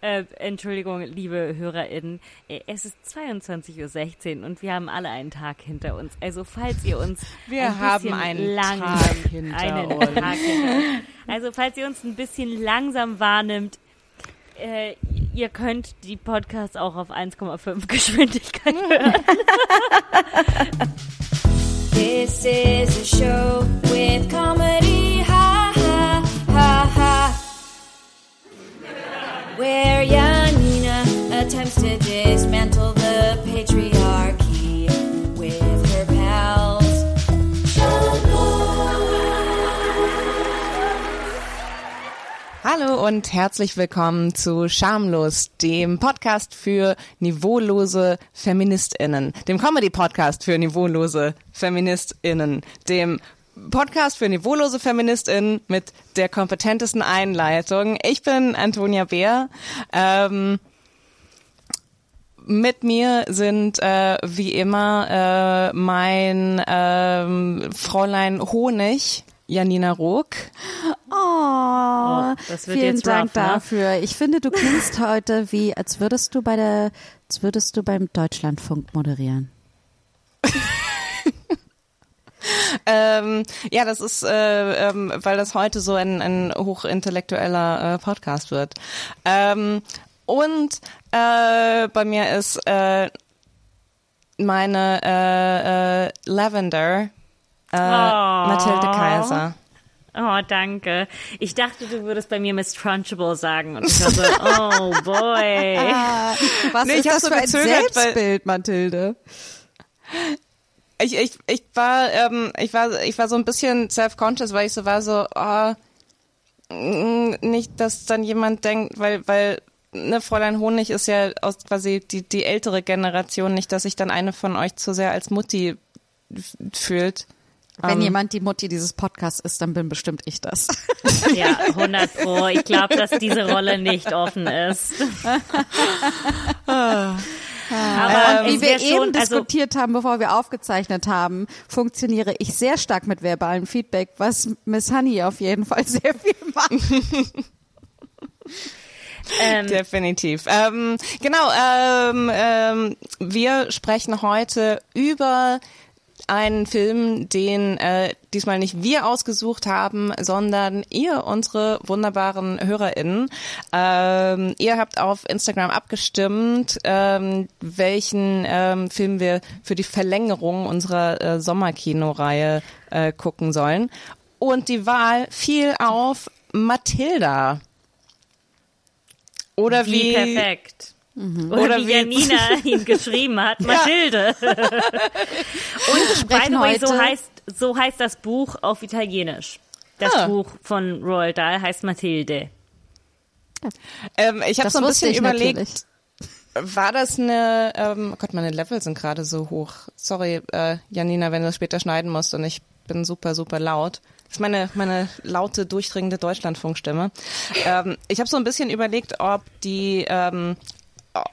Äh, Entschuldigung, liebe HörerInnen, äh, es ist 22.16 Uhr und wir haben alle einen Tag hinter uns. Also falls ihr uns wir ein haben einen lang, Tag hinter einen uns. Tag hinter uns. Also falls ihr uns ein bisschen langsam wahrnimmt, äh, ihr könnt die Podcasts auch auf 1,5 Geschwindigkeit hören. This is a show with comedy, Where Janina attempts to dismantle the patriarchy with her pals. Hallo und herzlich willkommen zu Schamlos, dem Podcast für niveaulose FeministInnen, dem Comedy-Podcast für niveaulose FeministInnen, dem Podcast für niveaulose FeministInnen mit der kompetentesten Einleitung. Ich bin Antonia Beer. Ähm, mit mir sind äh, wie immer äh, mein ähm, Fräulein Honig, Janina Ruck. Oh, das wird vielen jetzt Dank rough, ne? dafür. Ich finde, du klingst heute wie, als würdest du bei der, als würdest du beim Deutschlandfunk moderieren. Ähm, ja, das ist, äh, ähm, weil das heute so ein, ein hochintellektueller äh, Podcast wird. Ähm, und äh, bei mir ist äh, meine äh, äh, Lavender, äh, Mathilde Kaiser. Oh, danke. Ich dachte, du würdest bei mir Miss Trunchable sagen und ich so, oh boy. Was Nee, ist das für ein Selbstbild, Mathilde? Ich, ich, ich war, ähm, ich war, ich war so ein bisschen self-conscious, weil ich so war so, oh, nicht, dass dann jemand denkt, weil, weil, ne, Fräulein Honig ist ja aus quasi die, die ältere Generation, nicht, dass sich dann eine von euch zu sehr als Mutti fühlt. Wenn Ähm, jemand die Mutti dieses Podcasts ist, dann bin bestimmt ich das. Ja, 100 pro. Ich glaube, dass diese Rolle nicht offen ist. Aber Wie es wir wär eben schon, also, diskutiert haben, bevor wir aufgezeichnet haben, funktioniere ich sehr stark mit verbalem Feedback, was Miss Honey auf jeden Fall sehr viel macht. ähm, Definitiv. Ähm, genau, ähm, ähm, wir sprechen heute über einen Film, den äh, diesmal nicht wir ausgesucht haben, sondern ihr, unsere wunderbaren HörerInnen. Ähm, ihr habt auf Instagram abgestimmt, ähm, welchen ähm, Film wir für die Verlängerung unserer äh, Sommerkinoreihe äh, gucken sollen. Und die Wahl fiel auf Matilda. Oder wie wie, perfekt. Oder, Oder wie wie- Janina ihn geschrieben hat, Mathilde. Und by sprechen the way, so heute- heißt, so heißt das Buch auf Italienisch. Das Ah. Buch von Roald Dahl heißt Mathilde. Ähm, ich habe so ein bisschen überlegt, natürlich. war das eine, ähm, oh Gott, meine Level sind gerade so hoch. Sorry, äh, Janina, wenn du das später schneiden musst und ich bin super, super laut. Das ist meine, meine laute, durchdringende Deutschlandfunkstimme. Ähm, ich habe so ein bisschen überlegt, ob die, ähm,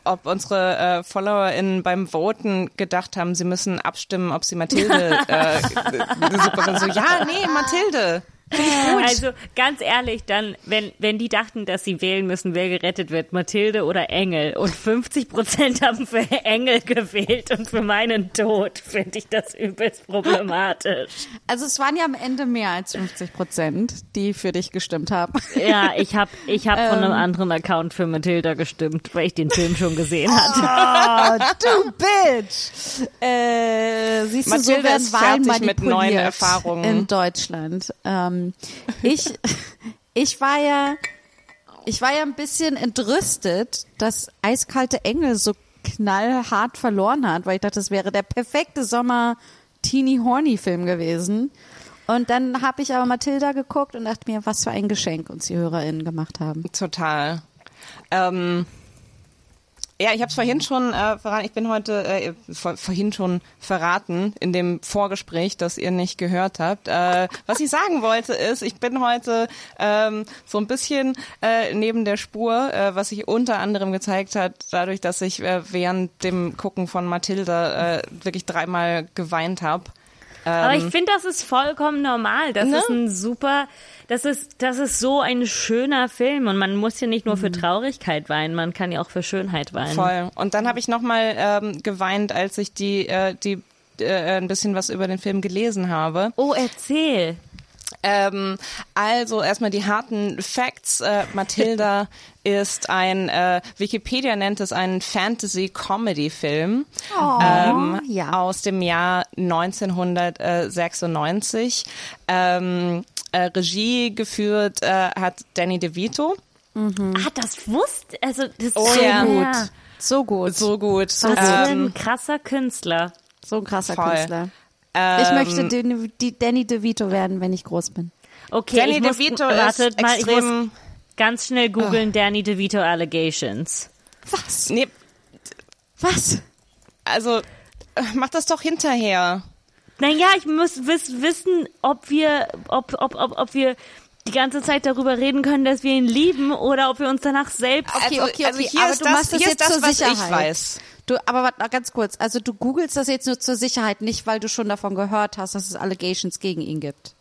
ob unsere äh, FollowerInnen beim Voten gedacht haben, sie müssen abstimmen, ob sie Mathilde äh, super finden. So, ja, nee, Mathilde. Also ganz ehrlich, dann, wenn, wenn die dachten, dass sie wählen müssen, wer gerettet wird, Mathilde oder Engel, und 50 Prozent haben für Engel gewählt und für meinen Tod, finde ich das übelst problematisch. Also es waren ja am Ende mehr als 50 Prozent, die für dich gestimmt haben. Ja, ich habe ich hab von einem Ähm. anderen Account für Mathilda gestimmt, weil ich den Film schon gesehen hatte. Oh, du Bitch! Äh, siehst du, so Mathilde werden ist Wahlen fertig mit manipuliert neuen Erfahrungen. in Deutschland. Ähm, ich, ich war ja, ich war ja ein bisschen entrüstet, dass Eiskalte Engel so knallhart verloren hat, weil ich dachte, das wäre der perfekte Sommer Teeny Horny Film gewesen. Und dann habe ich aber Mathilda geguckt und dachte mir, was für ein Geschenk uns die HörerInnen gemacht haben. Total. Ähm, ja, ich habe es vorhin schon äh, verraten. Ich bin heute äh, vor, vorhin schon verraten in dem Vorgespräch, das ihr nicht gehört habt. Äh, was ich sagen wollte ist, ich bin heute ähm, so ein bisschen äh, neben der Spur, äh, was sich unter anderem gezeigt hat, dadurch, dass ich äh, während dem Gucken von Mathilda äh, wirklich dreimal geweint habe. Aber Ähm, ich finde, das ist vollkommen normal. Das Ne? ist ein super, das ist, das ist so ein schöner Film und man muss ja nicht nur für Traurigkeit weinen, man kann ja auch für Schönheit weinen. Mhm. Voll. Und dann habe ich nochmal ähm, geweint, als ich die, äh, die äh, ein bisschen was über den Film gelesen habe. Oh, erzähl. Ähm, also erstmal die harten Facts. Äh, Matilda ist ein, äh, Wikipedia nennt es einen Fantasy-Comedy-Film ähm, ja. aus dem Jahr 1996. Ähm, äh, Regie geführt äh, hat Danny DeVito. Ah, das wusste, also das ist Oh so ja. gut. So gut. So gut. Was für Ähm, ein krasser Künstler. So ein krasser Voll. Künstler. Ähm, Ich möchte die, die Danny DeVito werden, wenn ich groß bin. Okay, Danny muss, DeVito wartet ist mal, ich muss extrem. ganz schnell googeln Danny DeVito Allegations. Was? Nee, Was? also äh, mach das doch hinterher. Naja, ich muss wiss, wissen, ob wir, ob, ob, ob, ob wir die ganze Zeit darüber reden können, dass wir ihn lieben oder ob wir uns danach selbst. Okay, also, okay, also okay, hier aber ist du das, machst das hier jetzt ist das, zur was Sicherheit. ich weiß. Du, aber warte mal ganz kurz. Also du googelst das jetzt nur zur Sicherheit, nicht weil du schon davon gehört hast, dass es Allegations gegen ihn gibt.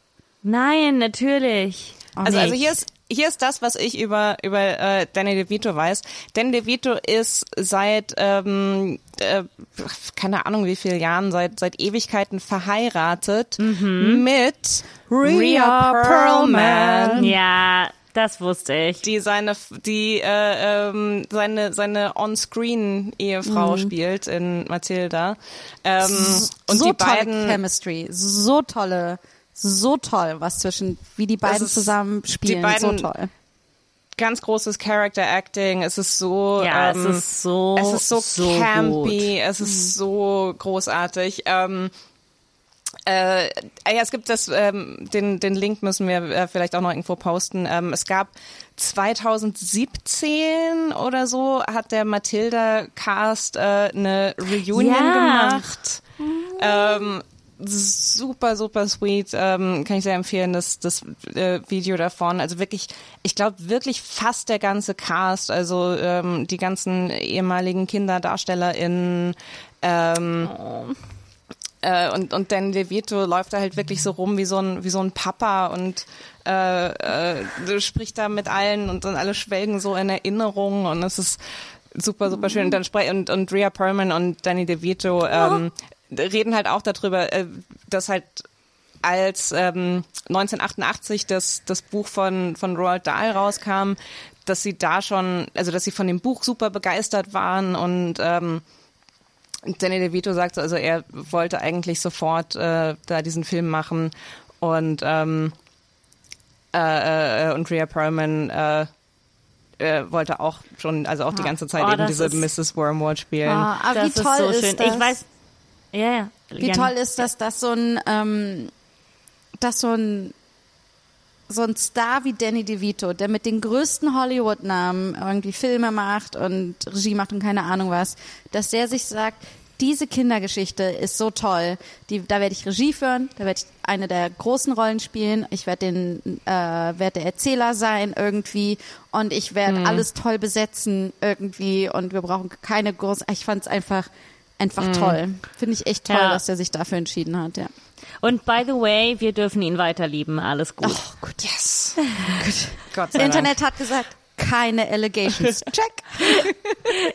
Nein, natürlich. Also, also hier ist hier ist das, was ich über über äh, Danny DeVito weiß. Danny DeVito ist seit ähm, äh, keine Ahnung wie viele Jahren, seit seit Ewigkeiten verheiratet mit Rhea Perlman, Ja, das wusste ich. die seine die äh, ähm, seine seine On-Screen Ehefrau spielt in Matilda. Ähm, und so die tolle beiden Chemistry, so tolle, so toll, was zwischen wie die beiden zusammen spielen, die beiden- so toll. ganz großes Character Acting. Es ist so, Ja, ähm, es ist so, es ist so, so campy, gut. es ist so großartig. Ähm, äh, ja, es gibt das, ähm, den, den Link müssen wir äh, vielleicht auch noch irgendwo posten. Ähm, es gab 2017 oder so hat der Matilda Cast äh, eine Reunion Ja. gemacht. Ähm, super, super sweet. Ähm, kann ich sehr empfehlen, das, das äh, Video davon. Also wirklich, ich glaube wirklich fast der ganze Cast, also ähm, die ganzen ehemaligen KinderdarstellerInnen, ähm, äh, und, und Dan DeVito läuft da halt wirklich so rum wie so ein, wie so ein Papa und äh, äh, spricht da mit allen und dann alle schwelgen so in Erinnerungen und es ist super, super schön. Und dann spre und, und Rhea Perlman und Danny DeVito ähm, reden halt auch darüber, äh, dass halt als ähm, 1988 das, das Buch von, von Roald Dahl rauskam, dass sie da schon, also dass sie von dem Buch super begeistert waren und ähm, Danny DeVito sagt, so, also er wollte eigentlich sofort äh, da diesen Film machen und ähm, äh, äh, und Rhea Perlman äh, äh, wollte auch schon, also auch die ganze Zeit Oh, eben diese ist- Mrs. Wormwood spielen. Ah, aber das wie toll ist so ist das? Ich weiß, ja, ja. Wie toll ist das, dass so ein, ähm, dass so ein, so ein Star wie Danny DeVito, der mit den größten Hollywood-Namen irgendwie Filme macht und Regie macht und keine Ahnung was, dass der sich sagt, diese Kindergeschichte ist so toll. Die, da werde ich Regie führen, da werde ich eine der großen Rollen spielen, ich werde den, äh, werde der Erzähler sein irgendwie und ich werde alles toll besetzen irgendwie und wir brauchen keine großen. Ich fand es einfach einfach toll. Finde ich echt toll, Ja. dass der sich dafür entschieden hat. Ja. Und by the way, wir dürfen ihn weiter lieben. Alles gut. Oh, gut. Yes. Gott sei Das Dank. Internet hat gesagt, keine Allegations. Check.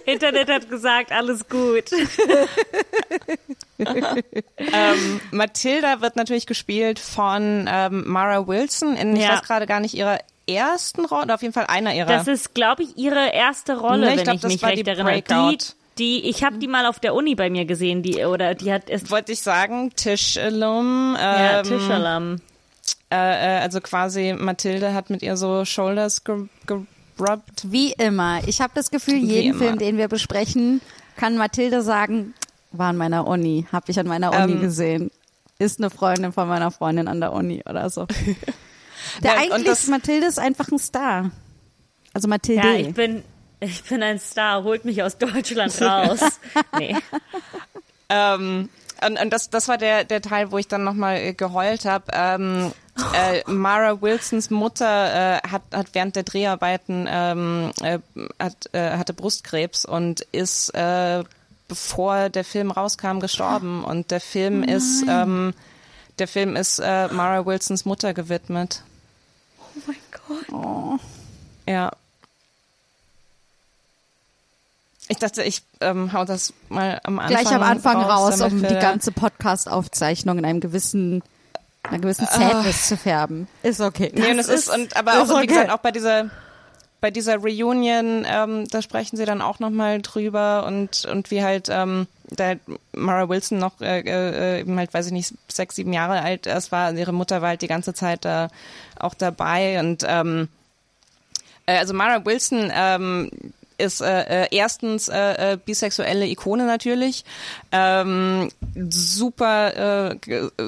Internet hat gesagt, alles gut. ähm, Matilda wird natürlich gespielt von ähm, Mara Wilson in, ich Ja. weiß gerade gar nicht, ihrer ersten Rolle, oder auf jeden Fall einer ihrer. Das ist, glaube ich, ihre erste Rolle, Nee, ich wenn glaub, ich das mich war recht die erinnere. Die, Breakout. Die, ich habe die mal auf der Uni bei mir gesehen, die oder die hat es wollte ich sagen, Tischalum. ja, Ähm, Tischalam. äh, äh, also quasi Mathilde hat mit ihr so Shoulders ge gerubbt. Wie immer. Ich habe das Gefühl, jeden. Film, den wir besprechen, kann Mathilde sagen, war an meiner Uni, habe ich an meiner Uni Ähm. gesehen. Ist eine Freundin von meiner Freundin an der Uni oder so. Der Ja, eigentlich, das- Mathilde ist einfach ein Star. Also Mathilde. Ja, ich bin ich bin ein Star, holt mich aus Deutschland raus. nee. Ähm, und, und das, das war der, der Teil, wo ich dann nochmal geheult habe. Ähm, äh, Mara Wilsons Mutter äh, hat, hat während der Dreharbeiten ähm, äh, hat, äh, hatte Brustkrebs und ist äh, bevor der Film rauskam gestorben und der Film ist ähm, der Film ist äh, Mara Wilsons Mutter gewidmet. Oh mein Gott. Ja. Ich dachte, ich ähm, hau das mal am Anfang Gleich am Anfang raus, damit um die ganze Podcast-Aufzeichnung in einem gewissen, einer gewissen Sadness zu färben. Ist okay. Nee, und es ist, und aber ist auch, wie okay. gesagt, auch bei dieser bei dieser Reunion, ähm, da sprechen sie dann auch nochmal drüber und und wie halt ähm, da Mara Wilson noch äh, äh, eben halt, weiß ich nicht, sechs, sieben Jahre alt erst war, ihre Mutter war halt die ganze Zeit da auch dabei und ähm, äh, also Mara Wilson ähm, ist äh, äh, erstens äh, äh, bisexuelle Ikone natürlich, ähm, super äh,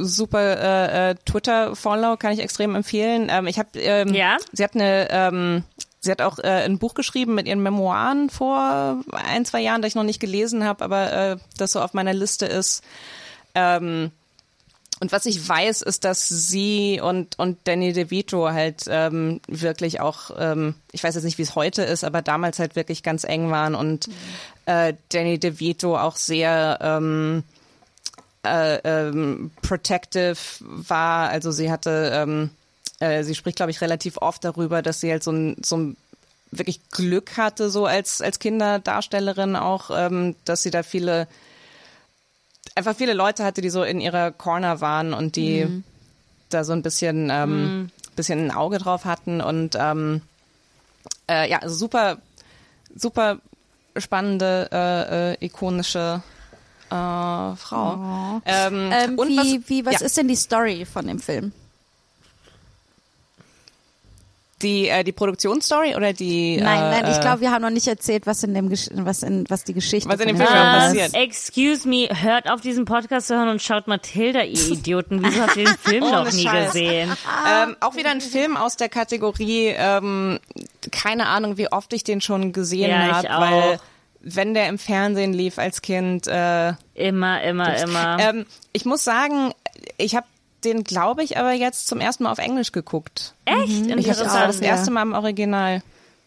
super äh, äh, Twitter Follow kann ich extrem empfehlen. Ähm, ich habe ähm, Ja? sie hat eine ähm, Sie hat auch äh, ein Buch geschrieben mit ihren Memoiren vor ein, zwei Jahren, das ich noch nicht gelesen habe, aber äh, das so auf meiner Liste ist. Ähm, und was ich weiß, ist, dass sie und, und Danny DeVito halt ähm, wirklich auch, ähm, ich weiß jetzt nicht, wie es heute ist, aber damals halt wirklich ganz eng waren und äh, Danny DeVito auch sehr ähm, äh, ähm, protective war. Also sie hatte, ähm, äh, sie spricht, glaube ich, relativ oft darüber, dass sie halt so ein, so ein wirklich Glück hatte, so als, als Kinderdarstellerin auch, ähm, dass sie da viele einfach viele Leute hatte, die so in ihrer Corner waren und die da so ein bisschen, ähm, bisschen ein Auge drauf hatten und ähm, äh, ja, also super, super spannende, äh, äh, ikonische äh, Frau. Ähm, Ähm, und wie, was, wie, was ja, ist denn die Story von dem Film? Die, äh, die Produktionsstory oder die Nein, äh, nein, ich äh, glaube, wir haben noch nicht erzählt, was in dem, Gesch- was in, was die Geschichte Was in dem Film passiert. excuse me, hört auf diesen Podcast zu hören und schaut Matilda, ihr Idioten. Wieso habt ihr den Film noch nie Scheiß. gesehen? Ähm, auch wieder ein Film aus der Kategorie, ähm, keine Ahnung, wie oft ich den schon gesehen Ja, habe, weil wenn der im Fernsehen lief als Kind, äh, Immer, immer, immer. ähm, ich muss sagen, ich habe den, glaube ich, aber jetzt zum ersten Mal auf Englisch geguckt. Echt? Ich habe das, das erste Mal im Original.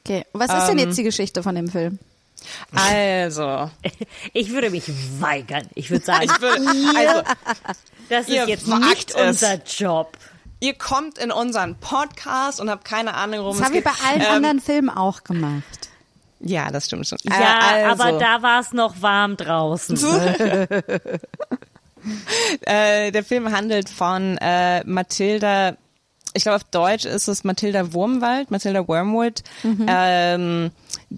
Okay. Was ist denn Ähm, jetzt die Geschichte von dem Film? Also, Ich würde mich weigern. Ich würde sagen, ich würde, also, das ist jetzt nicht es. unser Job. ihr kommt in unseren Podcast und habt keine Ahnung, worum Das es haben wir geht. bei allen ähm, anderen Filmen auch gemacht. Ja, das stimmt schon. Ja, äh, also, aber da war es noch warm draußen. Äh, der Film handelt von äh, Mathilda, ich glaube auf Deutsch ist es Mathilda Wurmwald, Mathilda Wormwood, ähm,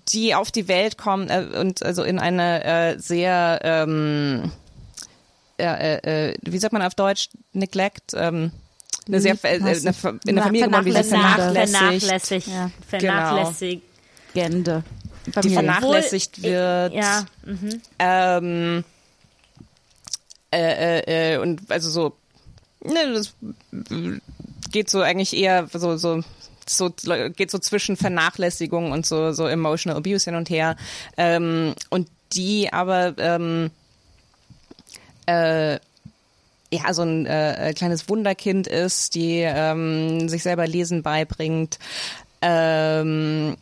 die auf die Welt kommt äh, und also in eine äh, sehr, ähm, äh, äh, wie sagt man auf Deutsch, Neglect, ähm, eine sehr, äh, eine, in der Familie geboren, die sie Vernachlässigt. vernachlässigt, Vernachlässigt. Ja. Vernachlässigt. Gende. die vernachlässigt wird. Ja. Ähm, äh, äh, äh, und also so, ne, das geht so eigentlich eher so, so, so geht so zwischen Vernachlässigung und so, so emotional abuse hin und her. Ähm, und die aber ähm, äh, ja, so ein äh, kleines Wunderkind ist, die ähm, sich selber Lesen beibringt. Ähm,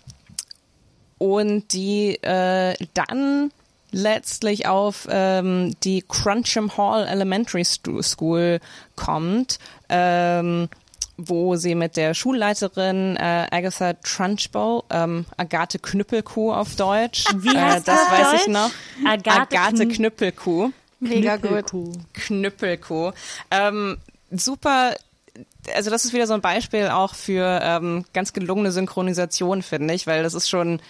und die äh, dann letztlich auf ähm, die Cruncham Hall Elementary School kommt, ähm, wo sie mit der Schulleiterin äh, Agatha Trunchbull, ähm, Agathe Knüppelkuh auf Deutsch, Wie heißt äh, das weiß Deutsch? ich noch, Agathe Agathe Kn- Knüppelkuh. Mega gut. Knüppelkuh. Ähm, super. Also das ist wieder so ein Beispiel auch für ähm, ganz gelungene Synchronisation, finde ich, weil das ist schon.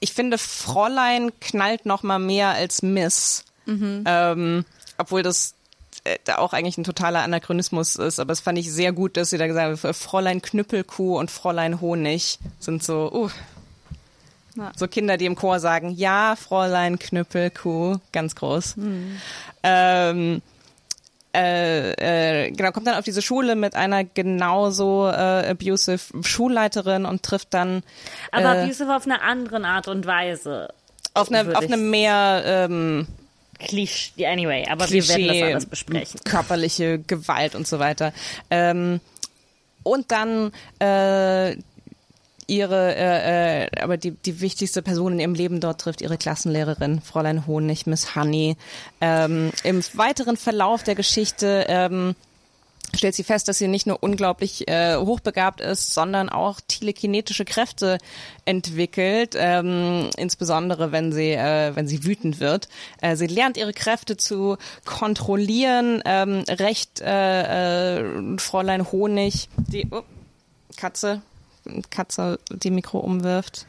Ich finde, Fräulein knallt noch mal mehr als Miss, ähm, obwohl das äh, da auch eigentlich ein totaler Anachronismus ist. Aber es fand ich sehr gut, dass sie da gesagt haben, Fräulein Knüppelkuh und Fräulein Honig sind so. Uh, so Kinder, die im Chor sagen, ja, Fräulein Knüppelkuh, ganz groß. Ähm, äh, äh, genau, kommt dann auf diese Schule mit einer genauso äh, abusive Schulleiterin und trifft dann Aber äh, abusive auf eine andere Art und Weise. auf eine, auf eine mehr ähm, Klischee, anyway, aber wir werden das alles besprechen. körperliche Gewalt und so weiter. Ähm, und dann äh, ihre, äh, äh, aber die, die wichtigste Person in ihrem Leben dort trifft ihre Klassenlehrerin, Fräulein Honig, Miss Honey. Ähm, Im weiteren Verlauf der Geschichte ähm, stellt sie fest, dass sie nicht nur unglaublich äh, hochbegabt ist, sondern auch telekinetische Kräfte entwickelt, ähm, insbesondere wenn sie äh, wenn sie wütend wird. Äh, sie lernt ihre Kräfte zu kontrollieren. Ähm, recht äh, äh, Fräulein Honig, die oh, Katze, Katze, die Mikro umwirft.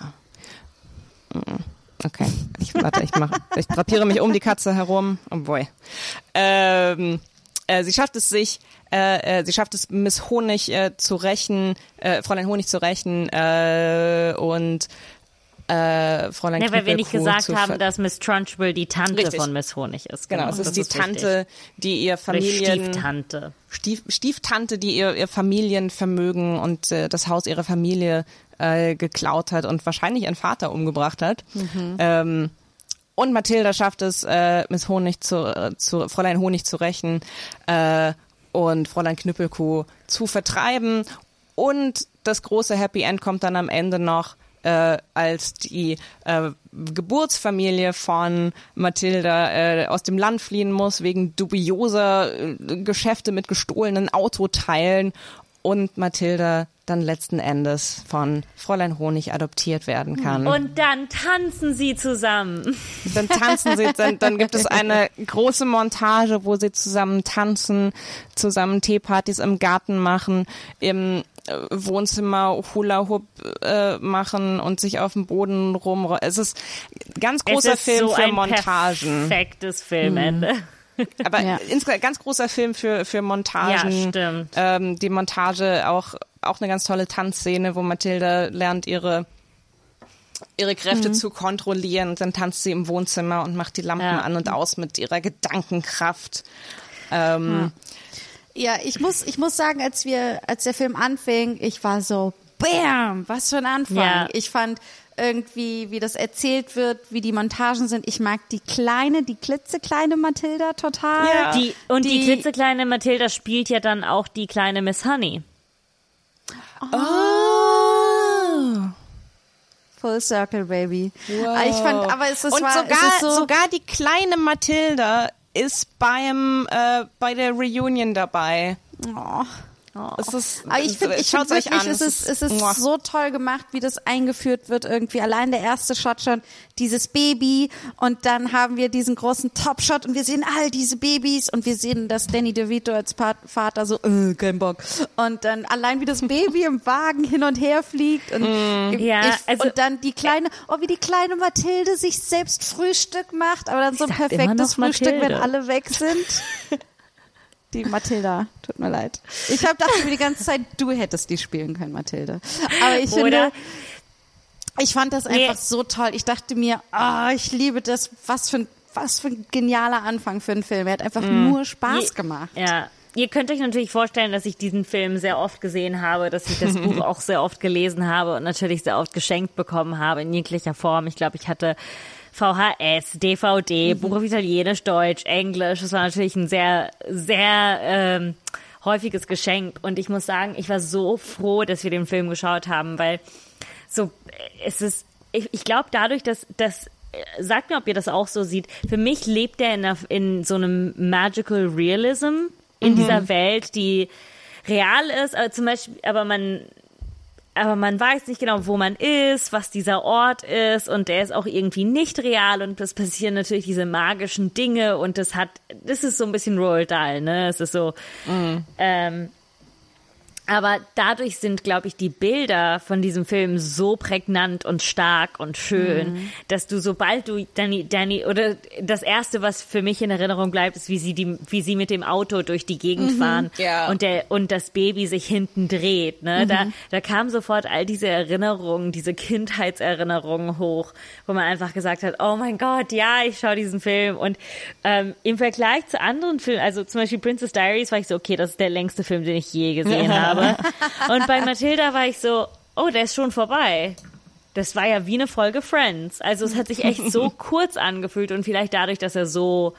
Ja. Mm, Okay, ich warte, ich mache, ich drapiere mich um die Katze herum. Oh boy. Ähm, äh, sie schafft es sich, äh, äh, sie schafft es, Miss Honig äh, zu rächen, Fräulein Honig zu rächen und äh, Fräulein Ja, weil wir nicht gesagt haben, dass Miss Trunchbull die Tante Richtig. von Miss Honig ist. Genau, es das ist die wichtig. Tante, die ihr Oder Familien... Stieftante. Stief, Stieftante, die ihr, ihr Familienvermögen und äh, das Haus ihrer Familie äh, geklaut hat und wahrscheinlich ihren Vater umgebracht hat. Ähm, und Mathilda schafft es, äh, Miss Honig zu, äh, zu Fräulein Honig zu rächen äh, und Fräulein Knüppelkuh zu vertreiben. Und das große Happy End kommt dann am Ende noch, äh, als die äh, Geburtsfamilie von Mathilda äh, aus dem Land fliehen muss wegen dubioser äh, Geschäfte mit gestohlenen Autoteilen und Mathilda dann letzten Endes von Fräulein Honig adoptiert werden kann. Und dann tanzen sie zusammen. Dann tanzen sie, dann, dann gibt es eine große Montage, wo sie zusammen tanzen, zusammen Teepartys im Garten machen, im Wohnzimmer Hula Hoop äh, machen und sich auf dem Boden rum. Es ist ein ganz großer es ist Film so für ein Montagen. perfektes Filmende. Aber Ja. insgesamt ganz großer Film für, für Montagen. Ja, stimmt. Ähm, die Montage auch, auch eine ganz tolle Tanzszene, wo Mathilda lernt, ihre ihre Mhm. Kräfte zu kontrollieren und dann tanzt sie im Wohnzimmer und macht die Lampen Ja. an und aus mit ihrer Gedankenkraft. Ähm, Ja, ich muss, ich muss sagen, als wir, als der Film anfing, ich war so, bam, was für ein Anfang. Ja. Ich fand irgendwie, wie das erzählt wird, wie die Montagen sind. Ich mag die kleine, die klitzekleine Mathilda total. Ja. Die, und die, Die- klitzekleine Mathilda spielt ja dann auch die kleine Miss Honey. Oh. Full Circle, Baby. Aber Ich fand, aber es ist, und war, sogar, es ist so, sogar die kleine Mathilda ist beim äh, bei der Reunion dabei. oh. Es ist, Aber ich finde, ich find euch wirklich, an. es ist, es ist so toll gemacht, wie das eingeführt wird irgendwie. Allein der erste Shot schon, dieses Baby und dann haben wir diesen großen Top-Shot und wir sehen all diese Babys und wir sehen, dass Danny DeVito als Vater so, äh, kein Bock. Und dann allein wie das Baby im Wagen hin und her fliegt und, ich, Ja, also- und dann die kleine, oh, wie die kleine Mathilde sich selbst Frühstück macht, aber dann so ein perfektes Frühstück, wenn Mathilde. alle weg sind. Die Mathilda, tut mir leid. Ich habe dachte mir die ganze Zeit, du hättest die spielen können, Mathilde. Aber ich Oder? finde, ich fand das Nee. einfach so toll. Ich dachte mir, ah, ich liebe das. Was für ein, was für ein genialer Anfang für einen Film. Er hat einfach nur Spaß gemacht. Ja. Ihr könnt euch natürlich vorstellen, dass ich diesen Film sehr oft gesehen habe, dass ich das Buch auch sehr oft gelesen habe und natürlich sehr oft geschenkt bekommen habe in jeglicher Form. Ich glaube, ich hatte VHS, DVD, Buch auf Italienisch, Deutsch, Englisch. Es war natürlich ein sehr, sehr ähm, häufiges Geschenk. Und ich muss sagen, ich war so froh, dass wir den Film geschaut haben, weil so es ist, ich, ich glaube dadurch, dass, dass äh, sagt mir, ob ihr das auch so seht. Für mich lebt er in, einer, in so einem Magical Realism in dieser Welt, die real ist, aber zum Beispiel, aber man, aber man weiß nicht genau, wo man ist, was dieser Ort ist. Und der ist auch irgendwie nicht real. Und es passieren natürlich diese magischen Dinge. Und das hat, das ist so ein bisschen Roald Dahl, ne? Es ist so, ähm, aber dadurch sind, glaube ich, die Bilder von diesem Film so prägnant und stark und schön, dass du, sobald du Danny, Danny, oder das erste, was für mich in Erinnerung bleibt, ist, wie sie die, wie sie mit dem Auto durch die Gegend fahren Ja. und der, und das Baby sich hinten dreht, ne? Da, da kamen sofort all diese Erinnerungen, diese Kindheitserinnerungen hoch, wo man einfach gesagt hat, oh mein Gott, ja, ich schaue diesen Film und, ähm, im Vergleich zu anderen Filmen, also zum Beispiel Princess Diaries war ich so, okay, das ist der längste Film, den ich je gesehen habe. Und bei Matilda war ich so, oh, der ist schon vorbei. Das war ja wie eine Folge Friends. Also es hat sich echt so kurz angefühlt und vielleicht dadurch, dass er so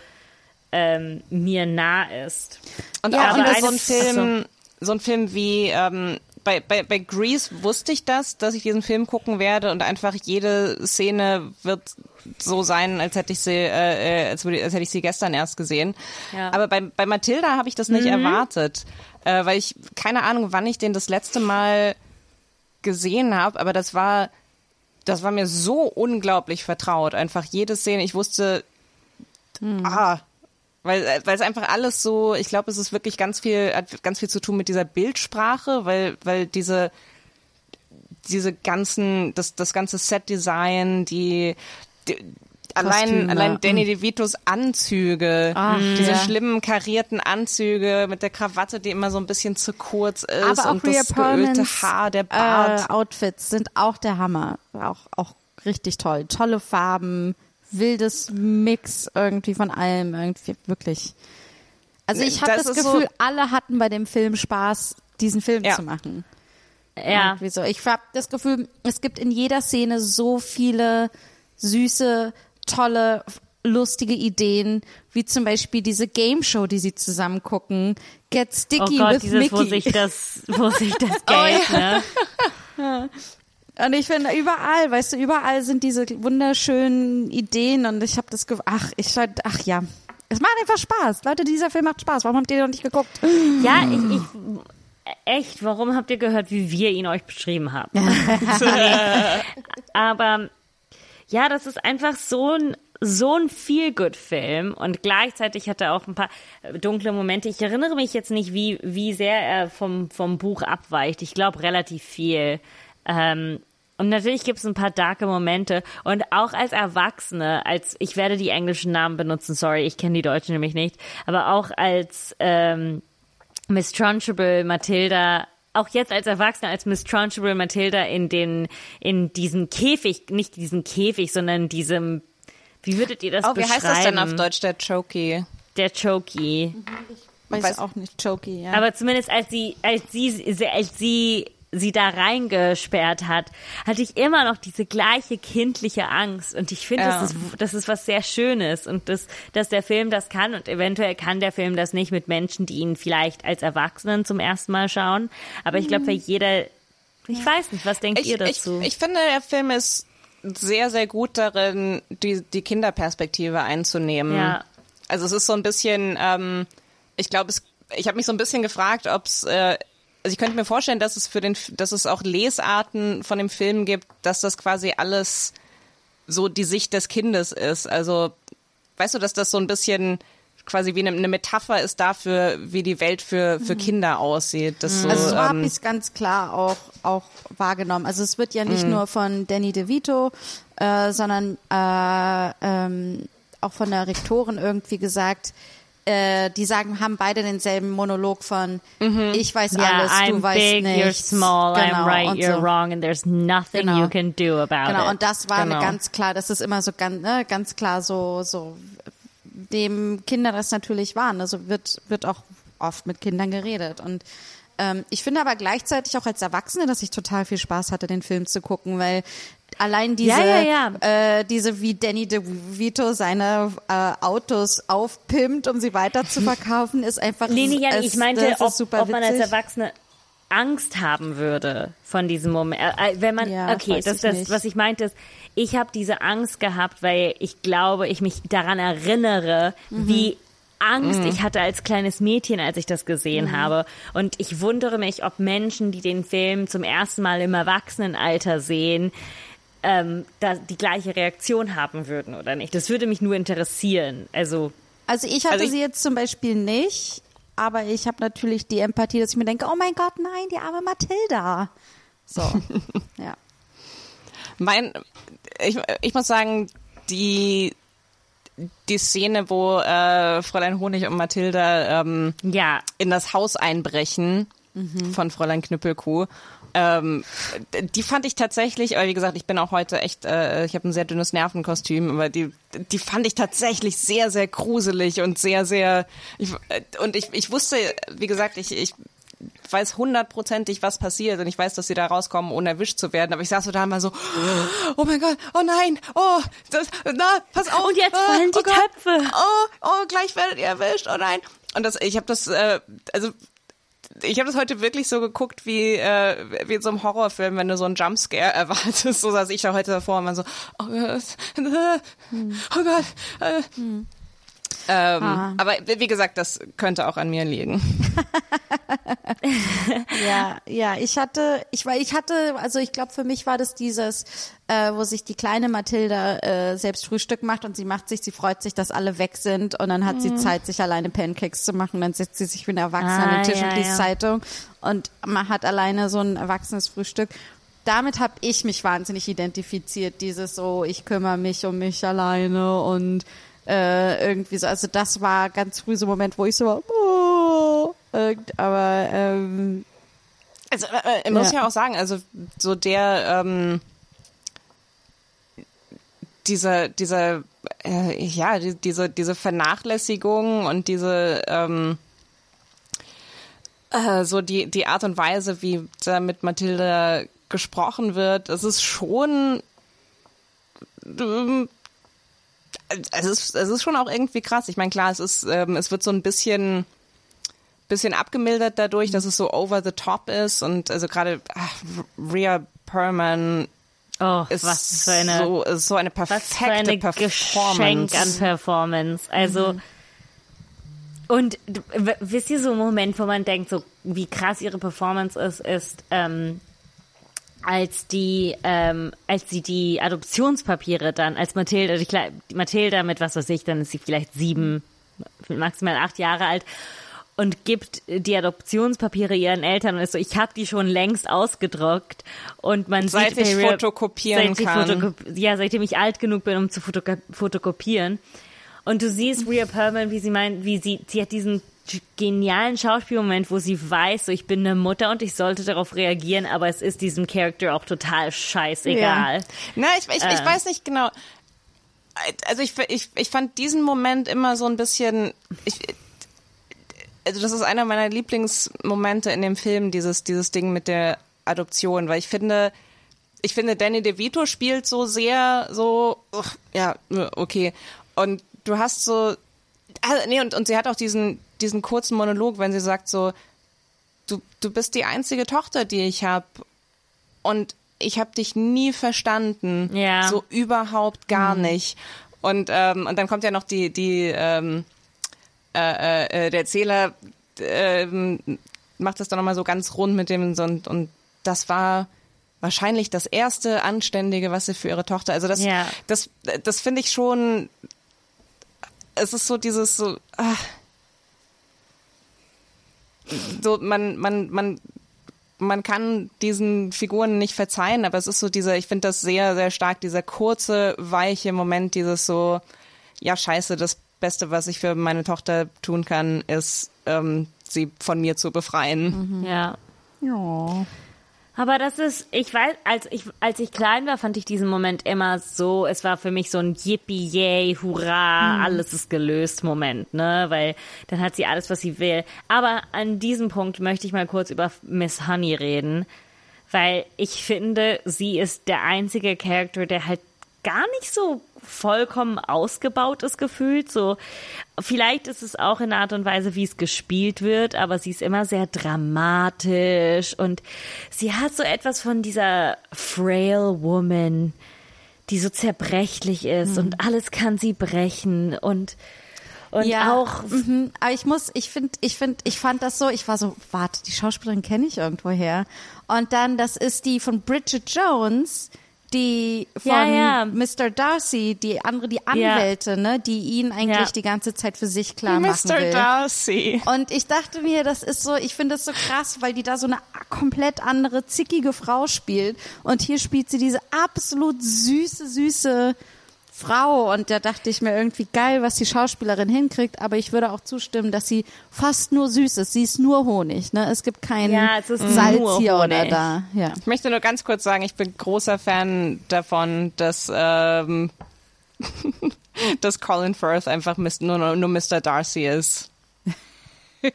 ähm, mir nah ist. Und Ja, auch und so ein so. Film, so ein Film wie ähm, bei, bei, bei Grease wusste ich das, dass ich diesen Film gucken werde und einfach jede Szene wird so sein, als hätte ich sie, äh, äh, als, würde, als hätte ich sie gestern erst gesehen. Ja. Aber bei, bei Matilda habe ich das nicht erwartet, äh, weil ich keine Ahnung, wann ich den das letzte Mal gesehen habe, aber das war, das war mir so unglaublich vertraut. Einfach jede Szene, ich wusste, ah, weil, weil es einfach alles so, ich glaube, es ist wirklich ganz viel, hat ganz viel zu tun mit dieser Bildsprache, weil, weil diese, diese ganzen, das, das ganze Set-Design, die, die allein, allein Danny mm. DeVitos Anzüge, Ach, diese ja. schlimmen karierten Anzüge mit der Krawatte, die immer so ein bisschen zu kurz ist Aber auch und Rhea das geölte Haar, der Bart. äh, Outfits sind auch der Hammer. Auch, auch richtig toll. Tolle Farben, wildes Mix irgendwie von allem. Irgendwie wirklich. Also ich habe Das das, ist so- Gefühl, alle hatten bei dem Film Spaß, diesen Film Ja. zu machen. Ja. Irgendwie so. Ich habe das Gefühl, es gibt in jeder Szene so viele süße, tolle, lustige Ideen, wie zum Beispiel diese Game Show, die sie zusammen gucken. Get Oh Sticky Gott, with dieses, Mickey. wo sich das, wo sich das Oh, Geld, ne? Und ich finde, überall, weißt du, überall sind diese wunderschönen Ideen und ich habe das ach, ich, ach ja. Es macht einfach Spaß. Leute, dieser Film macht Spaß. Warum habt ihr noch nicht geguckt? Ja, ich, ich, echt, warum habt ihr gehört, wie wir ihn euch beschrieben haben? Aber ja, das ist einfach so ein so ein Feel-Good-Film und gleichzeitig hat er auch ein paar äh, dunkle Momente. Ich erinnere mich jetzt nicht, wie, wie sehr er vom, vom Buch abweicht. Ich glaube relativ viel. Ähm, und natürlich gibt es ein paar darke Momente. Und auch als Erwachsene, als ich werde die englischen Namen benutzen, sorry, ich kenne die deutschen nämlich nicht, aber auch als ähm, Miss Trunchbull, Matilda, auch jetzt als Erwachsene, als Miss Trunchbull, Matilda in den, in diesem Käfig, nicht diesen Käfig, sondern diesem, wie würdet ihr das Oh, wie beschreiben? heißt das denn auf Deutsch, der Chokey? Der Chokey. Weiß, Weiß- auch nicht, Chokey, ja. Aber zumindest als sie, als sie, als sie sie da reingesperrt hat, hatte ich immer noch diese gleiche kindliche Angst. Und ich finde, Ja. das, ist, das ist was sehr Schönes und das, dass der Film das kann und eventuell kann der Film das nicht mit Menschen, die ihn vielleicht als Erwachsenen zum ersten Mal schauen. Aber ich glaube, für jeder, ich weiß nicht, was denkt Ich, ihr ich, dazu? ich finde, der Film ist sehr, sehr gut darin, die, die Kinderperspektive einzunehmen. Ja. Also es ist so ein bisschen, ähm, ich glaube, es, ich habe mich so ein bisschen gefragt, ob es, äh, also ich könnte mir vorstellen, dass es für den, dass es auch Lesarten von dem Film gibt, dass das quasi alles so die Sicht des Kindes ist. Also, weißt du, dass das so ein bisschen quasi wie eine, Metapher ist dafür, wie die Welt für, für Kinder aussieht. Das so, Also so habe ähm, ich es ganz klar auch, auch wahrgenommen. Also es wird ja nicht nur von Danny DeVito, äh, sondern äh, ähm, auch von der Rektorin irgendwie gesagt, äh, die sagen, haben beide denselben Monolog von ich weiß ja, alles, I'm du weißt big, nichts. you're small, Genau, I'm right, und you're so. wrong, and there's nothing Genau. you can do about Genau, it. und das war Genau. eine ganz klar, das ist immer so ganz, ne, ganz klar so, so dem Kinder das natürlich waren. Also wird, wird auch oft mit Kindern geredet. Und ähm, ich finde aber gleichzeitig auch als Erwachsene, dass ich total viel Spaß hatte, den Film zu gucken, weil allein diese, Ja, ja, Äh, diese wie Danny DeVito seine äh, Autos aufpimpt, um sie weiter zu verkaufen, ist einfach Nee, nee, es- ich meinte, ob, ob man als. Erwachsene Angst haben würde von diesem Moment. Äh, äh, wenn man, Ja, okay, das, das, nicht. was ich meinte, ist, ich habe diese Angst gehabt, weil ich glaube, ich mich daran erinnere, Mhm. wie Angst ich hatte als kleines Mädchen, als ich das gesehen Mhm. habe. Und ich wundere mich, ob Menschen, die den Film zum ersten Mal im Erwachsenenalter sehen, ähm, da die gleiche Reaktion haben würden oder nicht. Das würde mich nur interessieren. Also, Also ich hatte Also ich- sie jetzt zum Beispiel nicht, aber ich habe natürlich die Empathie, dass ich mir denke, oh mein Gott, nein, die arme Mathilda. So, ja. Mein, ich, ich muss sagen, die, die Szene, wo äh, Fräulein Honig und Mathilda ähm, ja, in das Haus einbrechen von Fräulein Knüppelkuh, ähm, die fand ich tatsächlich, aber wie gesagt, ich bin auch heute echt, äh, ich habe ein sehr dünnes Nervenkostüm, aber die, die fand ich tatsächlich sehr, sehr gruselig und sehr, sehr, ich, äh, und ich, ich wusste, wie gesagt, ich, ich weiß hundertprozentig, was passiert und ich weiß, dass sie da rauskommen, ohne erwischt zu werden, aber ich saß so da mal so, oh mein Gott, oh nein, oh, das, na, pass auf. Und jetzt ah, fallen die oh Gott, Töpfe. Oh, oh, gleich werdet ihr erwischt, oh nein. Und das, ich habe das, äh, also ich habe das heute wirklich so geguckt wie, äh, wie in so einem Horrorfilm, wenn du so einen Jumpscare erwartest. So saß ich da heute davor und man so, oh Gott, oh Gott. Äh. Ähm, Ah. Aber wie gesagt, das könnte auch an mir liegen. Ja, ja, ich hatte, ich war, ich hatte, also ich glaube, für mich war das dieses, äh, wo sich die kleine Mathilda äh, selbst Frühstück macht und sie macht sich, sie freut sich, dass alle weg sind und dann hat sie Zeit, sich alleine Pancakes zu machen. Dann setzt sie sich wie ein Erwachsener an Ah, den Tisch ja, und liest ja. Zeitung und man hat alleine so ein erwachsenes Frühstück. Damit habe ich mich wahnsinnig identifiziert, dieses so, ich kümmere mich um mich alleine und äh, irgendwie so. Also das war ganz früh so ein Moment, wo ich so war, oh, aber ähm, Also äh, äh, muss Ja. ja auch sagen, also so der ähm, dieser dieser äh, ja die, diese diese Vernachlässigung und diese ähm, äh, so die die Art und Weise, wie da mit Mathilde gesprochen wird, es ist schon ähm, es ist es ist schon auch irgendwie krass. Ich meine klar, es ist ähm, es wird so ein bisschen bisschen abgemildert dadurch, dass es so over the top ist und also gerade Rhea Perlman Oh, ist was für eine, so so eine was perfekte für eine Performance. Geschenk an Performance. Also, und d- w- wisst ihr so ein Moment, wo man denkt, so wie krass ihre Performance ist, ist, ähm, als die, ähm, als sie die Adoptionspapiere dann, als Mathilda, die, Kle- die Mathilda mit was weiß ich, dann ist sie vielleicht sieben, maximal acht Jahre alt und gibt die Adoptionspapiere ihren Eltern und ist so, ich habe die schon längst ausgedruckt und man Seit sieht ich Real- fotokopieren seit ich kann. fotokop- ja, seitdem ich alt genug bin, um zu fotokopieren. Und du siehst Rhea Perlman, wie sie meint, wie sie, sie hat diesen genialen Schauspielmoment, wo sie weiß, so ich bin eine Mutter und ich sollte darauf reagieren, aber es ist diesem Charakter auch total scheißegal. Na, ich, ich, ich Äh. weiß nicht genau. Also ich, ich, ich fand diesen Moment immer so ein bisschen. Ich, also das ist einer meiner Lieblingsmomente in dem Film, dieses, dieses Ding mit der Adoption, weil ich finde, ich finde, Danny DeVito spielt so sehr so, ugh, ja, okay. Und du hast so, ah, nee, und, und sie hat auch diesen, diesen kurzen Monolog, wenn sie sagt so, du, du bist die einzige Tochter, die ich habe und ich habe dich nie verstanden. Ja. So überhaupt gar nicht. Und, ähm, und dann kommt ja noch die, die, ähm, äh, äh, der Erzähler ähm, macht das dann nochmal so ganz rund mit dem so, und, und das war wahrscheinlich das erste Anständige, was sie für ihre Tochter, also das, Ja. das, das finde ich schon, es ist so dieses so, ah, so man, man, man, man kann diesen Figuren nicht verzeihen, aber es ist so dieser, ich finde das sehr, sehr stark, dieser kurze, weiche Moment, dieses so, ja, scheiße, das Beste, was ich für meine Tochter tun kann, ist, ähm, sie von mir zu befreien. Ja. ja. Aber das ist, ich weiß, als ich, als ich klein war, fand ich diesen Moment immer so, es war für mich so ein Yippie, yay, hurra, alles ist gelöst Moment, ne, weil dann hat sie alles, was sie will. Aber an diesem Punkt möchte ich mal kurz über Miss Honey reden, weil ich finde, sie ist der einzige Charakter, der halt gar nicht so vollkommen ausgebaut ist gefühlt. So, vielleicht ist es auch in der Art und Weise, wie es gespielt wird, aber sie ist immer sehr dramatisch und sie hat so etwas von dieser frail woman, die so zerbrechlich ist und alles kann sie brechen und und ja, auch mhm. aber ich muss, ich finde, ich finde, ich fand das so, ich war so, warte, die Schauspielerin kenne ich irgendwoher. Und dann, das ist die von Bridget Jones, die von Ja, ja. Mr. Darcy, die andere, die Ja. Anwälte, ne, die ihn eigentlich Ja. die ganze Zeit für sich klar machen Mr. will. Darcy. Und ich dachte mir, das ist so, ich finde das so krass, weil die da so eine komplett andere, zickige Frau spielt. Und hier spielt sie diese absolut süße, süße Frau. Und da dachte ich mir irgendwie geil, was die Schauspielerin hinkriegt. Aber ich würde auch zustimmen, dass sie fast nur süß ist. Sie ist nur Honig, ne? Es gibt keinen Ja, es ist Salz nur hier oder Honig. da. Ja. Ich möchte nur ganz kurz sagen, ich bin großer Fan davon, dass, ähm, dass Colin Firth einfach nur, nur, Mr. Darcy ist.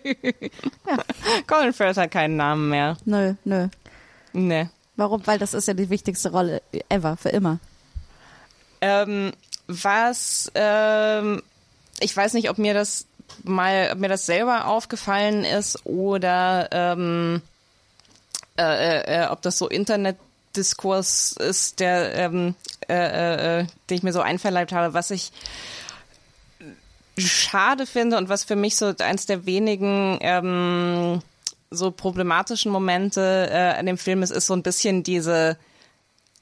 Colin Firth hat keinen Namen mehr. Nö, nö. Nee. Warum? Weil das ist ja die wichtigste Rolle ever, für immer. Ähm, was, ähm, ich weiß nicht, ob mir das mal, ob mir das selber aufgefallen ist oder ähm, äh, äh, äh, ob das so Internetdiskurs ist, der, ähm, äh, äh, äh, den ich mir so einverleibt habe, was ich schade finde und was für mich so eins der wenigen ähm, so problematischen Momente an dem Film ist, ist so ein bisschen diese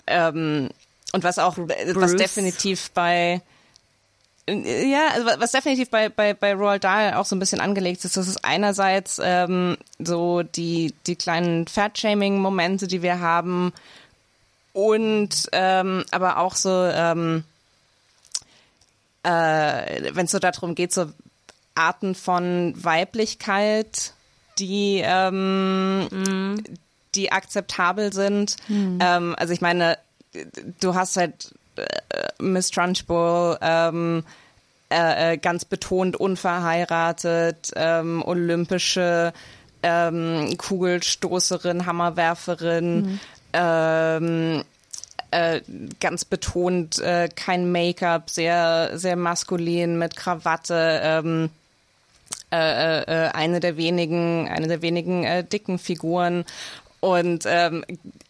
ähm, und was auch was Bruce. definitiv bei ja, also wa- was definitiv bei, bei, bei Roald Dahl auch so ein bisschen angelegt ist, das ist einerseits ähm, so die, die kleinen Fat-Shaming-Momente, die wir haben und ähm, aber auch so, ähm, äh, wenn es so darum geht, so Arten von Weiblichkeit, die, ähm, die akzeptabel sind. Ähm, also ich meine, du hast halt äh, Miss Trunchbull, ähm, äh, äh, ganz betont unverheiratet, ähm, olympische ähm, Kugelstoßerin, Hammerwerferin, ähm, äh, ganz betont äh, kein Make-up, sehr sehr maskulin mit Krawatte. Ähm, äh, äh, eine der wenigen, eine der wenigen äh, dicken Figuren. Und ähm,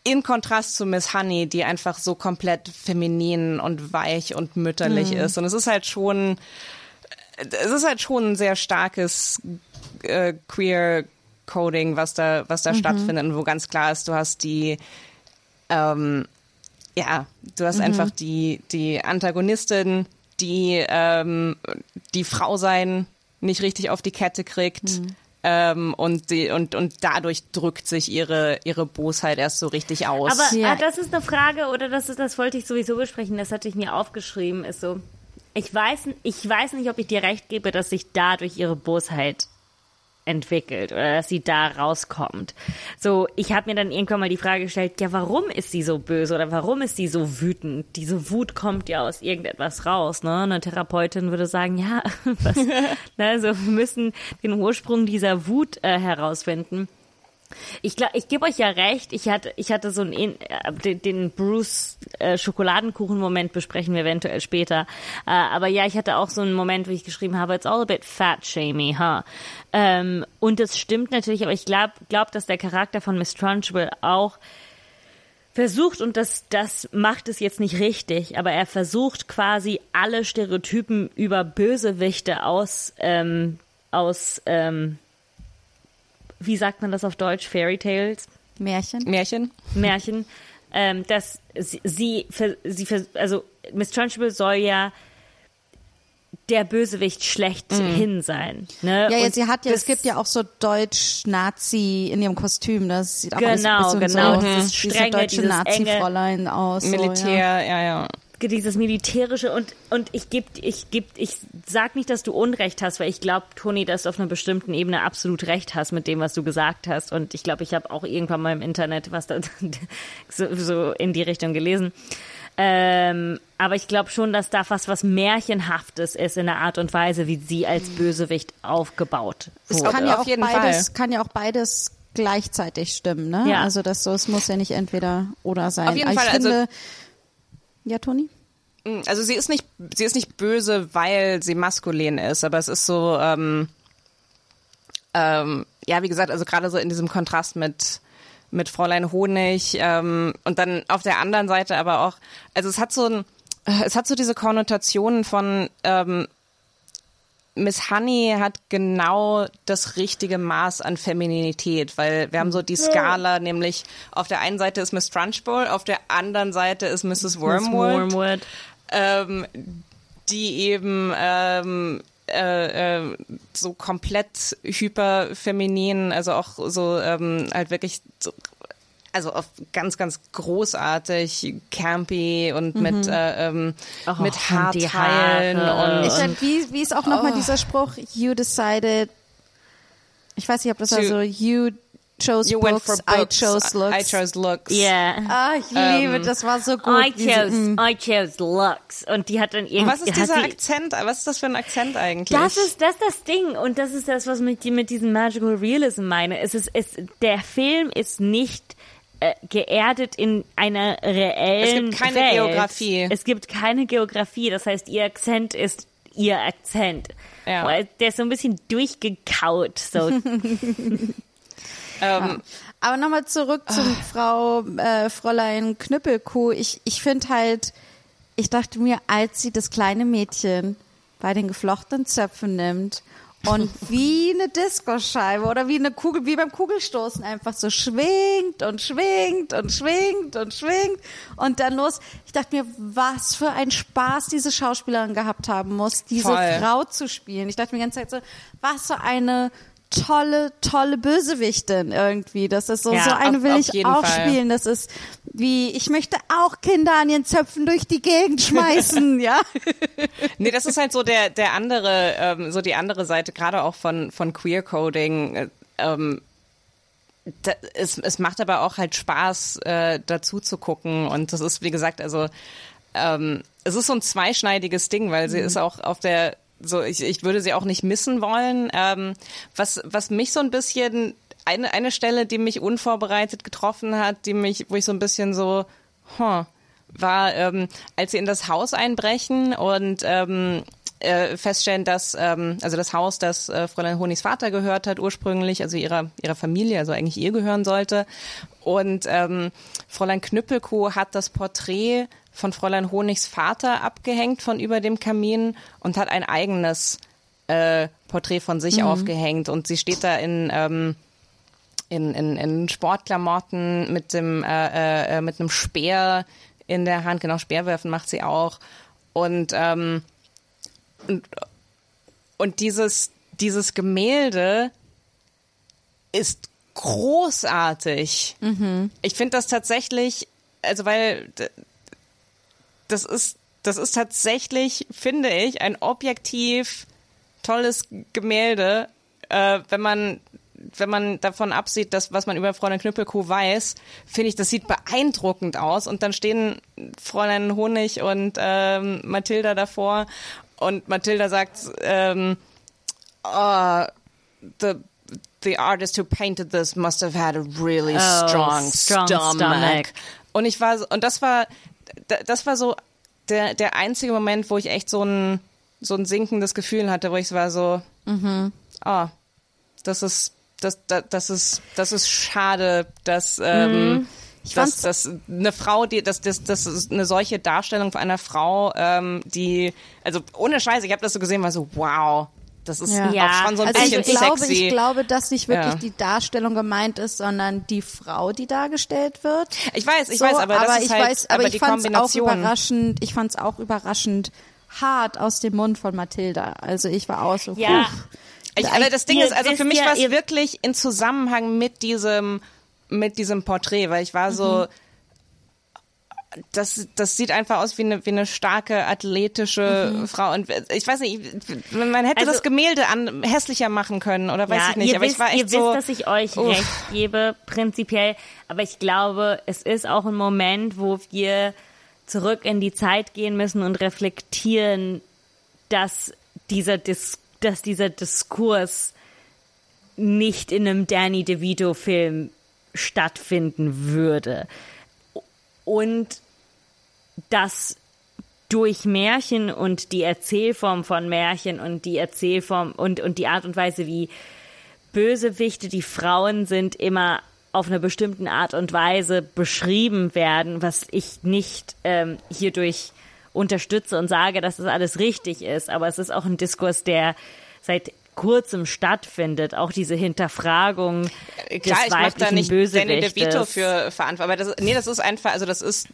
in Kontrast zu Miss Honey, die einfach so komplett feminin und weich und mütterlich ist. Und es ist halt schon, es ist halt schon ein sehr starkes äh, queer Coding, was da, was da stattfindet und wo ganz klar ist, du hast die, ähm, ja, du hast einfach die, die Antagonistin, die ähm, die Frau sein nicht richtig auf die Kette kriegt. Ähm, und, die, und, und dadurch drückt sich ihre, ihre Bosheit erst so richtig aus. Aber Ja. ah, das ist eine Frage, oder das ist, das wollte ich sowieso besprechen, das hatte ich mir aufgeschrieben, ist so, ich weiß, ich weiß nicht, ob ich dir recht gebe, dass sich dadurch ihre Bosheit entwickelt oder dass sie da rauskommt. So, ich habe mir dann irgendwann mal die Frage gestellt, ja, warum ist sie so böse oder warum ist sie so wütend? Diese Wut kommt ja aus irgendetwas raus, ne? Eine Therapeutin würde sagen, ja, was, also wir müssen den Ursprung dieser Wut äh, herausfinden. Ich glaube, ich gebe euch ja recht. Ich hatte, ich hatte so einen äh, den, den Bruce äh, besprechen wir eventuell später. Äh, aber ja, ich hatte auch so einen Moment, wo ich geschrieben habe, it's all a bit fat shamey, huh? Ähm, und das stimmt natürlich, aber ich glaube, glaub, dass der Charakter von Miss Trunchbull auch versucht und das das macht es jetzt nicht richtig, aber er versucht quasi alle Stereotypen über Bösewichte aus ähm, aus ähm, wie sagt man das auf Deutsch Fairy Tales Märchen. Märchen? Märchen, ähm, dass sie, sie, sie also Miss Trunchbull soll ja der Bösewicht schlechthin sein. Ne? Ja, ja, sie hat ja, es gibt ja auch so Deutsch-Nazi in ihrem Kostüm. Das sieht auch alles Genau, ein bisschen genau, so, dieses diese strenge, deutsche dieses Nazi-Fräulein aus. Militär, So, ja. ja, ja. Dieses militärische und und ich geb ich geb ich sag nicht, dass du Unrecht hast, weil ich glaube, Toni, dass du auf einer bestimmten Ebene absolut recht hast mit dem, was du gesagt hast und ich glaube, ich habe auch irgendwann mal im Internet was da so, so in die Richtung gelesen. Ähm, aber ich glaube schon, dass da fast was Märchenhaftes ist in der Art und Weise, wie sie als Bösewicht aufgebaut Es wurde. kann ja auf auch jeden beides, Fall. kann ja auch beides gleichzeitig stimmen, ne? Ja. Also das so, es muss ja nicht entweder oder sein. Auf jeden Aber ich Fall, also- finde, ja, Toni? Also sie ist nicht, sie ist nicht böse, weil sie maskulin ist, aber es ist so, ähm, ähm, ja, wie gesagt, also gerade so in diesem Kontrast mit mit Fräulein Honig ähm, und dann auf der anderen Seite aber auch, also es hat so ein, es hat so diese Konnotationen von ähm, Miss Honey hat genau das richtige Maß an Femininität, weil wir haben so die Skala, nämlich auf der einen Seite ist Miss Trunchbull, auf der anderen Seite ist Mrs. Wormwood Wormwood. ähm, die eben ähm, äh, äh, so komplett hyperfeminin, also auch so ähm, halt wirklich so, also auf ganz, ganz großartig, campy und mit, äh, ähm, Oh, mit und die Haarteilen und, Ich halt, wie, wie ist auch nochmal dieser Spruch, you decided, ich weiß nicht, ob das To- war so, you chose you went books, for I books, chose looks. I chose looks. Yeah. Ah, ich liebe, das war so gut. I chose, mm. I chose Lux. Und die hat dann irgendwie. Was ist dieser sie- Akzent? Was ist das für ein Akzent eigentlich? Das ist das ist das Ding und das ist das, was ich mit diesem Magical Realism meine. Es ist, es, der Film ist nicht äh, geerdet in einer reellen Es gibt keine Welt. Geografie. Es gibt keine Geografie. Das heißt, ihr Akzent ist ihr Akzent. Ja. Weil Der ist so ein bisschen durchgekaut. So. Ähm, Aber nochmal zurück zum Frau äh, Fräulein Knüppelkuh. Ich, ich finde halt, ich dachte mir, als sie das kleine Mädchen bei den geflochtenen Zöpfen nimmt und wie eine Diskoscheibe oder wie eine Kugel, wie beim Kugelstoßen einfach so schwingt und schwingt und schwingt und schwingt und dann los. Ich dachte mir, was für ein Spaß diese Schauspielerin gehabt haben muss, diese Voll. Frau zu spielen. Ich dachte mir die ganze Zeit so, was für eine tolle, tolle Bösewichtin irgendwie. Das ist so, Ja, so eine auf- will ich auch Fall. spielen. Das ist wie, ich möchte auch Kinder an ihren Zöpfen durch die Gegend schmeißen, ja. Nee, das ist halt so der, der andere, ähm, so die andere Seite, gerade auch von, von Queer Coding. Äh, ähm, da, es, es macht aber auch halt Spaß, äh, dazu zu gucken. Und das ist, wie gesagt, also ähm, es ist so ein zweischneidiges Ding, weil sie ist auch auf der, so ich, ich würde sie auch nicht missen wollen. Ähm, was, was mich so ein bisschen, eine, eine Stelle, die mich unvorbereitet getroffen hat, die mich, wo ich so ein bisschen so, huh, war, ähm, als sie in das Haus einbrechen und ähm, äh, feststellen, dass ähm, also das Haus, das äh, Fräulein Honigs Vater gehört hat ursprünglich, also ihrer ihrer Familie, also eigentlich ihr gehören sollte. Und ähm, Fräulein Knüppelkuh hat das Porträt von Fräulein Honigs Vater abgehängt von über dem Kamin und hat ein eigenes äh, Porträt von sich aufgehängt. Und sie steht da in ähm, in, in, in Sportklamotten mit dem äh, äh, mit einem Speer in der Hand, genau Speerwerfen macht sie auch und ähm, und, und dieses dieses Gemälde ist großartig. Ich finde das tatsächlich, also weil das ist das ist tatsächlich, finde ich, ein objektiv tolles Gemälde, äh, wenn man wenn man davon absieht, dass was man über Fräulein Knüppelkuh weiß, finde ich, das sieht beeindruckend aus. Und dann stehen Fräulein Honig und ähm, Mathilda davor und Mathilda sagt, ähm, oh, the the artist who painted this must have had a really Oh, strong, strong stomach. stomach. Und ich war und das war das war so der der einzige Moment, wo ich echt so ein so ein sinkendes Gefühl hatte, wo ich war so, ah, das ist das, das, das ist das ist schade, dass ähm, dass, fand's- dass eine Frau, die das das das ist eine solche Darstellung von einer Frau, ähm, die also ohne Scheiße, ich habe das so gesehen, war so wow, das ist Ja. Auch schon so ein Also bisschen ich glaube, sexy. ich glaube, dass nicht wirklich Ja. die Darstellung gemeint ist, sondern die Frau, die dargestellt wird. Ich weiß, ich So, weiß, aber das ist ich halt weiß, aber, aber ich die fand's auch Kombination. überraschend. Ich fand es auch überraschend hart aus dem Mund von Mathilda. Also ich war auch so. Ja. Ich, aber das Ding Ihr ist, also für mich ja, war es wirklich in Zusammenhang mit diesem, mit diesem Porträt, weil ich war so, das, das sieht einfach aus wie eine, wie eine starke, athletische Frau. Und ich weiß nicht, man hätte Also- das Gemälde an, hässlicher machen können oder weiß ja, ich nicht. Ihr, aber wisst, ich war ihr echt so, wisst, dass ich euch uff. recht gebe, prinzipiell. Aber ich glaube, es ist auch ein Moment, wo wir zurück in die Zeit gehen müssen und reflektieren, dass dieser, Dis dass dieser Diskurs nicht in einem Danny DeVito-Film stattfinden würde. Und dass durch Märchen und die Erzählform von Märchen und die Erzählform und, und die Art und Weise, wie Bösewichte, die Frauen sind, immer auf eine bestimmten Art und Weise beschrieben werden, was ich nicht ähm, hierdurch unterstütze und sage, dass das alles richtig ist. Aber es ist auch ein Diskurs, der seit kurzem stattfindet. Auch diese Hinterfragung des Klar, ich mache weiblichen da nicht Danny Bösewichtes. DeVito für verantwortlich. Aber das, nee, das ist einfach, also das ist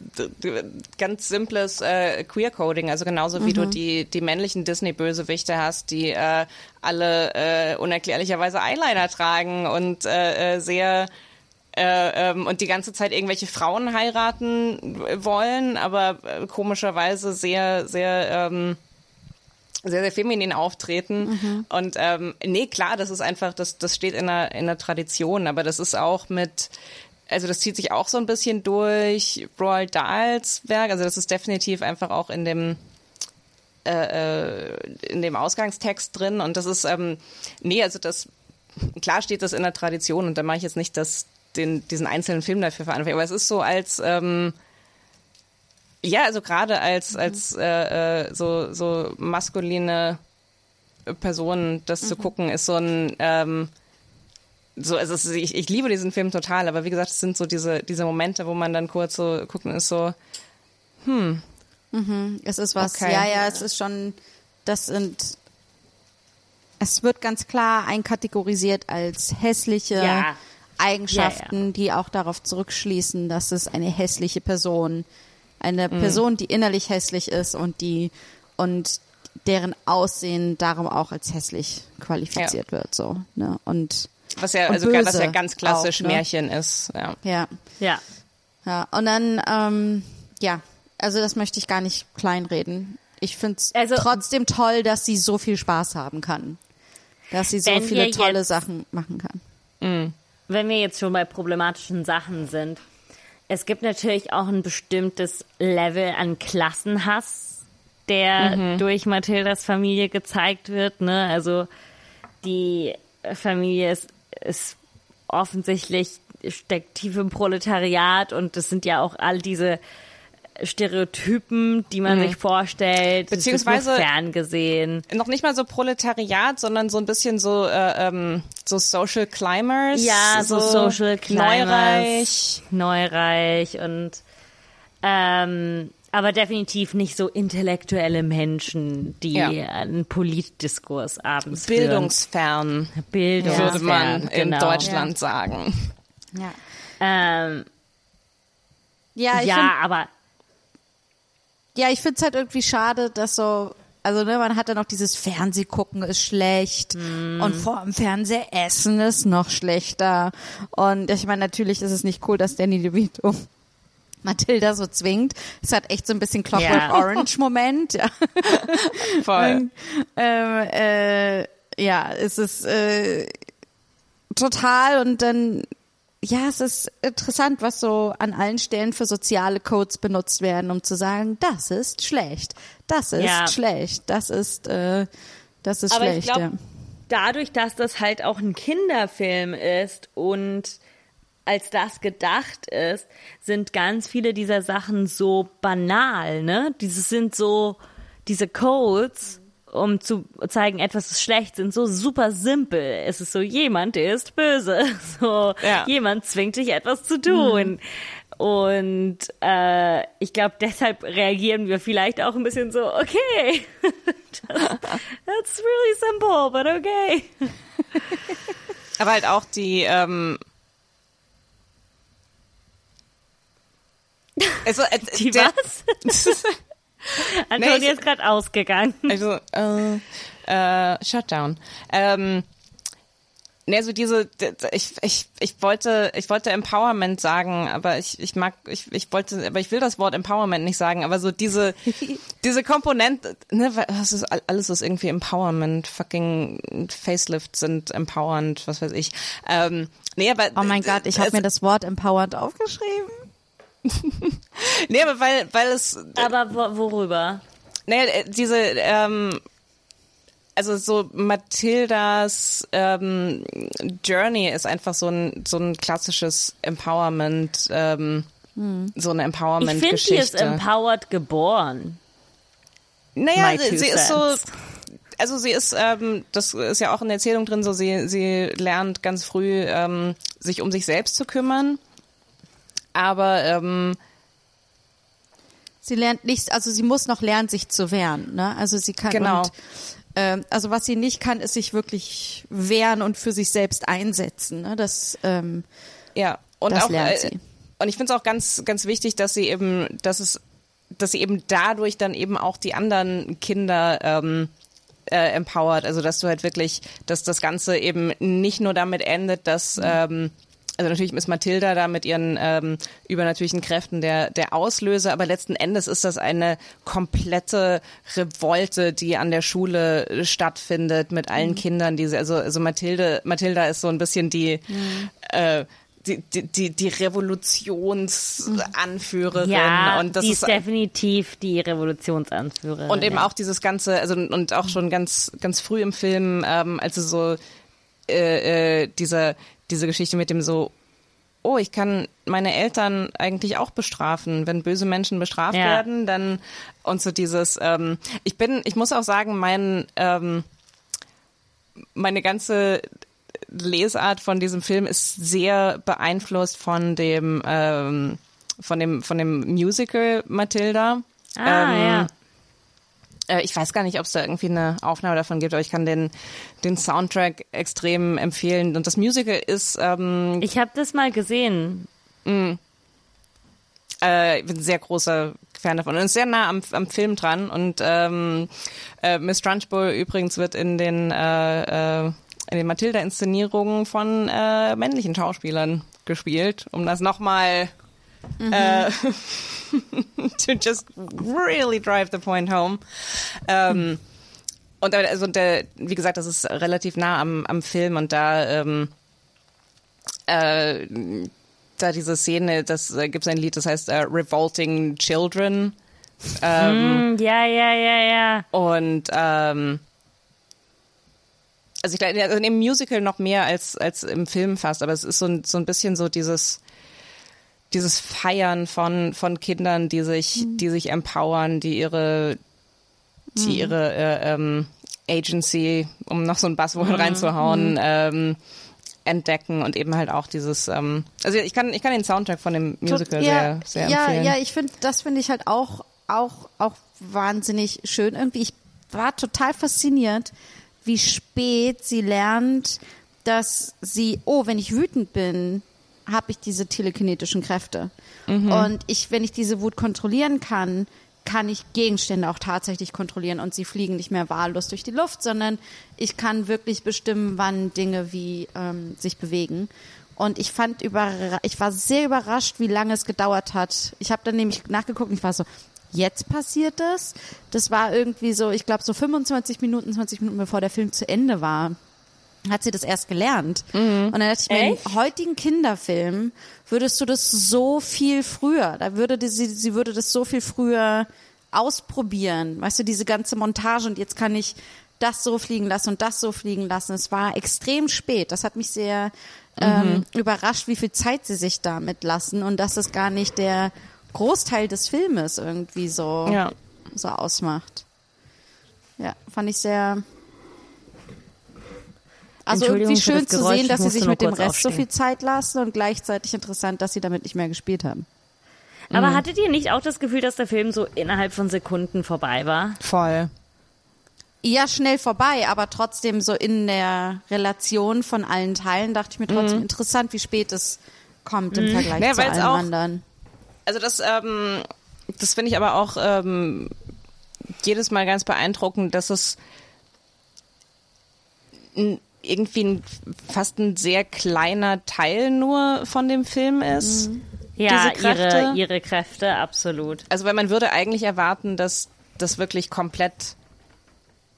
ganz simples äh, Queer-Coding. Also genauso wie du die, die männlichen Disney-Bösewichte hast, die äh, alle äh, unerklärlicherweise Eyeliner tragen und äh, äh, sehr äh, ähm, und die ganze Zeit irgendwelche Frauen heiraten wollen, aber äh, komischerweise sehr, sehr ähm, sehr, sehr feminin auftreten. Und ähm, nee, klar, das ist einfach, das, das steht in der, in der Tradition, aber das ist auch mit, also das zieht sich auch so ein bisschen durch Roald Dahls Werk. Also das ist definitiv einfach auch in dem äh, äh, in dem Ausgangstext drin. Und das ist, ähm, nee, also das, klar steht das in der Tradition und da mache ich jetzt nicht das, den, diesen einzelnen Film dafür verantwortlich. Aber es ist so als, ähm, Ja, also gerade als als äh, äh, so so maskuline Person, das zu gucken, ist so ein ähm, so, also ist, ich, ich liebe diesen Film total, aber wie gesagt, es sind so diese diese Momente, wo man dann kurz so gucken ist so Es ist was, Okay. ja, ja, es ist schon, das sind, es wird ganz klar einkategorisiert als hässliche Ja. Eigenschaften, die auch darauf zurückschließen, dass es eine hässliche Person, eine Person, die innerlich hässlich ist und die, und deren Aussehen darum auch als hässlich qualifiziert wird, so, ne, und, was ja Und also was ja ganz klassisch auch, ne? Märchen ist. Ja. ja. Ja. Ja, und dann, ähm, ja, also das möchte ich gar nicht kleinreden. Ich finde es Also- trotzdem toll, dass sie so viel Spaß haben kann. Dass sie so viele tolle jetzt- Sachen machen kann. wenn wir jetzt schon bei problematischen Sachen sind, es gibt natürlich auch ein bestimmtes Level an Klassenhass, der durch Mathildas Familie gezeigt wird. Ne? Also die Familie ist, ist offensichtlich steckt tief im Proletariat und das sind ja auch all diese Stereotypen, die man sich vorstellt. Beziehungsweise- ferngesehen. Noch nicht mal so Proletariat, sondern so ein bisschen so äh, ähm, so Social Climbers. Ja, so, Social Climbers, Neureich. Neureich und ähm, aber definitiv nicht so intellektuelle Menschen, die Ja. einen Politdiskurs abends Bildungsfern, führen. Bildung würde man in genau. Deutschland sagen. Ja, Ähm, ja ich ja, find, aber ja, ich finde es halt irgendwie schade, dass so, also ne, man hat dann noch dieses Fernsehgucken ist schlecht Mhm. und vor dem Fernseher essen ist noch schlechter. Und ich meine, natürlich ist es nicht cool, dass Danny DeVito Matilda so zwingt. Es hat echt so ein bisschen Clockwork Ja. Orange Moment. Ja. Voll. ähm, äh, ja, es ist äh, total und dann ja, es ist interessant, was so an allen Stellen für soziale Codes benutzt werden, um zu sagen, das ist schlecht, das ist Ja. schlecht, das ist äh, das ist Aber ich schlecht. glaube, ja. dadurch, dass das halt auch ein Kinderfilm ist und als das gedacht ist, sind ganz viele dieser Sachen so banal, ne? Diese sind so, diese Codes, um zu zeigen, etwas ist schlecht, sind so super simpel. Es ist so, jemand ist böse. So, Ja. jemand zwingt dich etwas zu tun. Und äh, ich glaube, deshalb reagieren wir vielleicht auch ein bisschen so, okay, that's really simple, but okay. Aber halt auch die ähm, also, äh, Die der, was? Antonia Nee, ist gerade ausgegangen. Also, äh, äh, Shutdown. Ähm, ne, also diese, ich, ich, ich wollte, ich wollte Empowerment sagen, aber ich, ich mag, ich, ich wollte, aber ich will das Wort Empowerment nicht sagen, aber so diese, diese Komponente, ne, das ist all- alles ist irgendwie Empowerment, fucking Facelift sind empowernd, was weiß ich. Ähm, nee, aber, Oh mein Gott, ich habe mir das Wort empowered aufgeschrieben. Nee, aber weil, weil es, Aber wo, worüber? Nee, äh, diese, ähm, also so Mathildas ähm, Journey ist einfach so ein, so ein klassisches Empowerment, ähm, so eine Ich finde, die ist Empowerment-Geschichte. empowered geboren. Naja, sie, sie ist so, also sie ist, ähm, das ist ja auch in der Erzählung drin, so sie, sie lernt ganz früh, ähm, sich um sich selbst zu kümmern. Aber ähm, Sie lernt nichts, also sie muss noch lernen, sich zu wehren. Ne? Also sie kann Genau. und, ähm, also was sie nicht kann, ist sich wirklich wehren und für sich selbst einsetzen. Ne? Das ähm, Ja, und Das auch lernt äh, sie. und ich finde es auch ganz ganz wichtig, dass sie eben, dass es, dass sie eben dadurch dann eben auch die anderen Kinder ähm, äh, empowert. Also dass du halt wirklich, dass das Ganze eben nicht nur damit endet, Mhm. dass ähm, also natürlich ist Mathilda da mit ihren ähm, übernatürlichen Kräften der, der Auslöser, aber letzten Endes ist das eine komplette Revolte, die an der Schule äh, stattfindet mit allen Mhm. Kindern. Diese, also, also Mathilde, Mathilda ist so ein bisschen die, Mhm. äh, die, die, die, die Revolutionsanführerin. Ja, und das die ist ist definitiv die Revolutionsanführerin. und eben ja. auch dieses ganze, also und auch schon ganz ganz früh im Film, ähm, als es so äh, äh, diese diese Geschichte mit dem so oh, ich kann meine Eltern eigentlich auch bestrafen. Wenn böse Menschen bestraft Ja. werden, dann und so dieses, ähm, ich bin, ich muss auch sagen, mein, ähm, meine ganze Lesart von diesem Film ist sehr beeinflusst von dem, ähm, von dem, von dem Musical Matilda. Ah, ähm, ja. Äh, Ich weiß gar nicht, ob es da irgendwie eine Aufnahme davon gibt, aber ich kann den, den Soundtrack extrem empfehlen. Und das Musical ist ähm, Ich habe das mal gesehen. äh, ich bin ein sehr großer Fan davon und ist sehr nah am, am Film dran. Und ähm, äh, Miss Trunchbull übrigens wird in den, äh, äh, in den Matilda-Inszenierungen von äh, männlichen Schauspielern gespielt, um das nochmal äh, to just really drive the point home. Ähm, und also der, wie gesagt, das ist relativ nah am, am Film und da ähm, äh, da diese Szene, das äh, gibt es ein Lied, das heißt äh, Revolting Children. Ähm, Hm, ja, ja, ja, ja. Und ähm, also ich glaube, also in dem Musical noch mehr als, als im Film fast, aber es ist so ein, so ein bisschen so dieses dieses Feiern von, von Kindern, die sich, die sich empowern, die ihre, die ihre äh, ähm, Agency, um noch so ein Buzzword reinzuhauen, ähm, entdecken und eben halt auch dieses, ähm, also ich kann, ich kann den Soundtrack von dem Musical sehr, sehr ja, empfehlen. ja, ich finde, das finde ich halt auch, auch, auch wahnsinnig schön. Irgendwie, ich war total fasziniert, wie spät sie lernt, dass sie, oh, wenn ich wütend bin, habe ich diese telekinetischen Kräfte. Und ich, wenn ich diese Wut kontrollieren kann, kann ich Gegenstände auch tatsächlich kontrollieren und sie fliegen nicht mehr wahllos durch die Luft, sondern ich kann wirklich bestimmen, wann Dinge wie ähm, sich bewegen. Und ich fand über, ich war sehr überrascht, wie lange es gedauert hat. Ich habe dann nämlich nachgeguckt und ich war so, jetzt passiert das. Das war irgendwie so, ich glaube so 25 Minuten, 20 Minuten bevor der Film zu Ende war hat sie das erst gelernt. Und dann dachte ich mir, Echt? im heutigen Kinderfilm würdest du das so viel früher, da würde die, sie, sie würde das so viel früher ausprobieren. Weißt du, diese ganze Montage und jetzt kann ich das so fliegen lassen und das so fliegen lassen. Es war extrem spät. Das hat mich sehr ähm, überrascht, wie viel Zeit sie sich damit lassen und dass es gar nicht der Großteil des Filmes irgendwie so, Ja. so ausmacht. Ja, fand ich sehr. Also irgendwie schön zu sehen, dass sie sich mit dem Rest so aufstehen. viel Zeit lassen und gleichzeitig interessant, dass sie damit nicht mehr gespielt haben. Aber hattet ihr nicht auch das Gefühl, dass der Film so innerhalb von Sekunden vorbei war? Voll. Ja, schnell vorbei, aber trotzdem so in der Relation von allen Teilen dachte ich mir trotzdem interessant, wie spät es kommt im Vergleich Ja, zu allen auch- anderen. Also das, ähm, das finde ich aber auch ähm, jedes Mal ganz beeindruckend, dass es n- irgendwie ein, fast ein sehr kleiner Teil nur von dem Film ist. Ja, Diese Kräfte? ihre, ihre Kräfte, absolut. Also weil man würde eigentlich erwarten, dass das wirklich komplett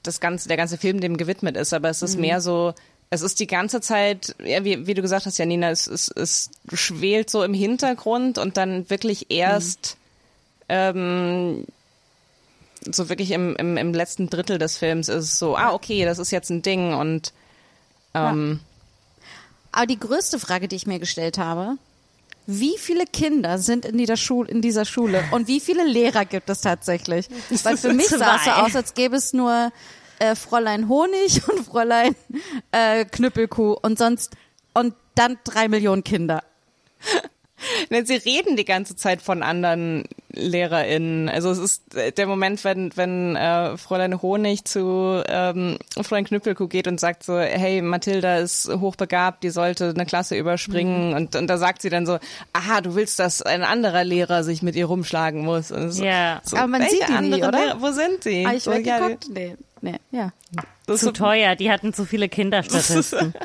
das ganze, der ganze Film dem gewidmet ist, aber es ist mehr so, es ist die ganze Zeit, ja, wie, wie du gesagt hast, Janina, es, es, es schwelt so im Hintergrund und dann wirklich erst ähm, so wirklich im, im, im letzten Drittel des Films ist es so, ah, okay, das ist jetzt ein Ding und ähm, Aber die größte Frage, die ich mir gestellt habe, wie viele Kinder sind in dieser, Schule, in dieser Schule und wie viele Lehrer gibt es tatsächlich? Weil für mich sah es so aus, als gäbe es nur äh, Fräulein Honig und Fräulein äh, Knüppelkuh und sonst und dann drei Millionen Kinder. Denn sie reden die ganze Zeit von anderen LehrerInnen. Also es ist äh, der Moment, wenn, wenn äh, Fräulein Honig zu ähm, Fräulein Knüppelkuh geht und sagt so, hey, Mathilda ist hochbegabt, die sollte eine Klasse überspringen. Und, und da sagt sie dann so, aha, du willst, dass ein anderer Lehrer sich mit ihr rumschlagen muss. Und so, Ja. so, Aber man sieht die nie, andere oder? Lehrer, wo sind die? Habe ich so, ja, weggeguckt? Nee, nee, ja. das ist Zu so, teuer, die hatten zu viele Kinderstatisten.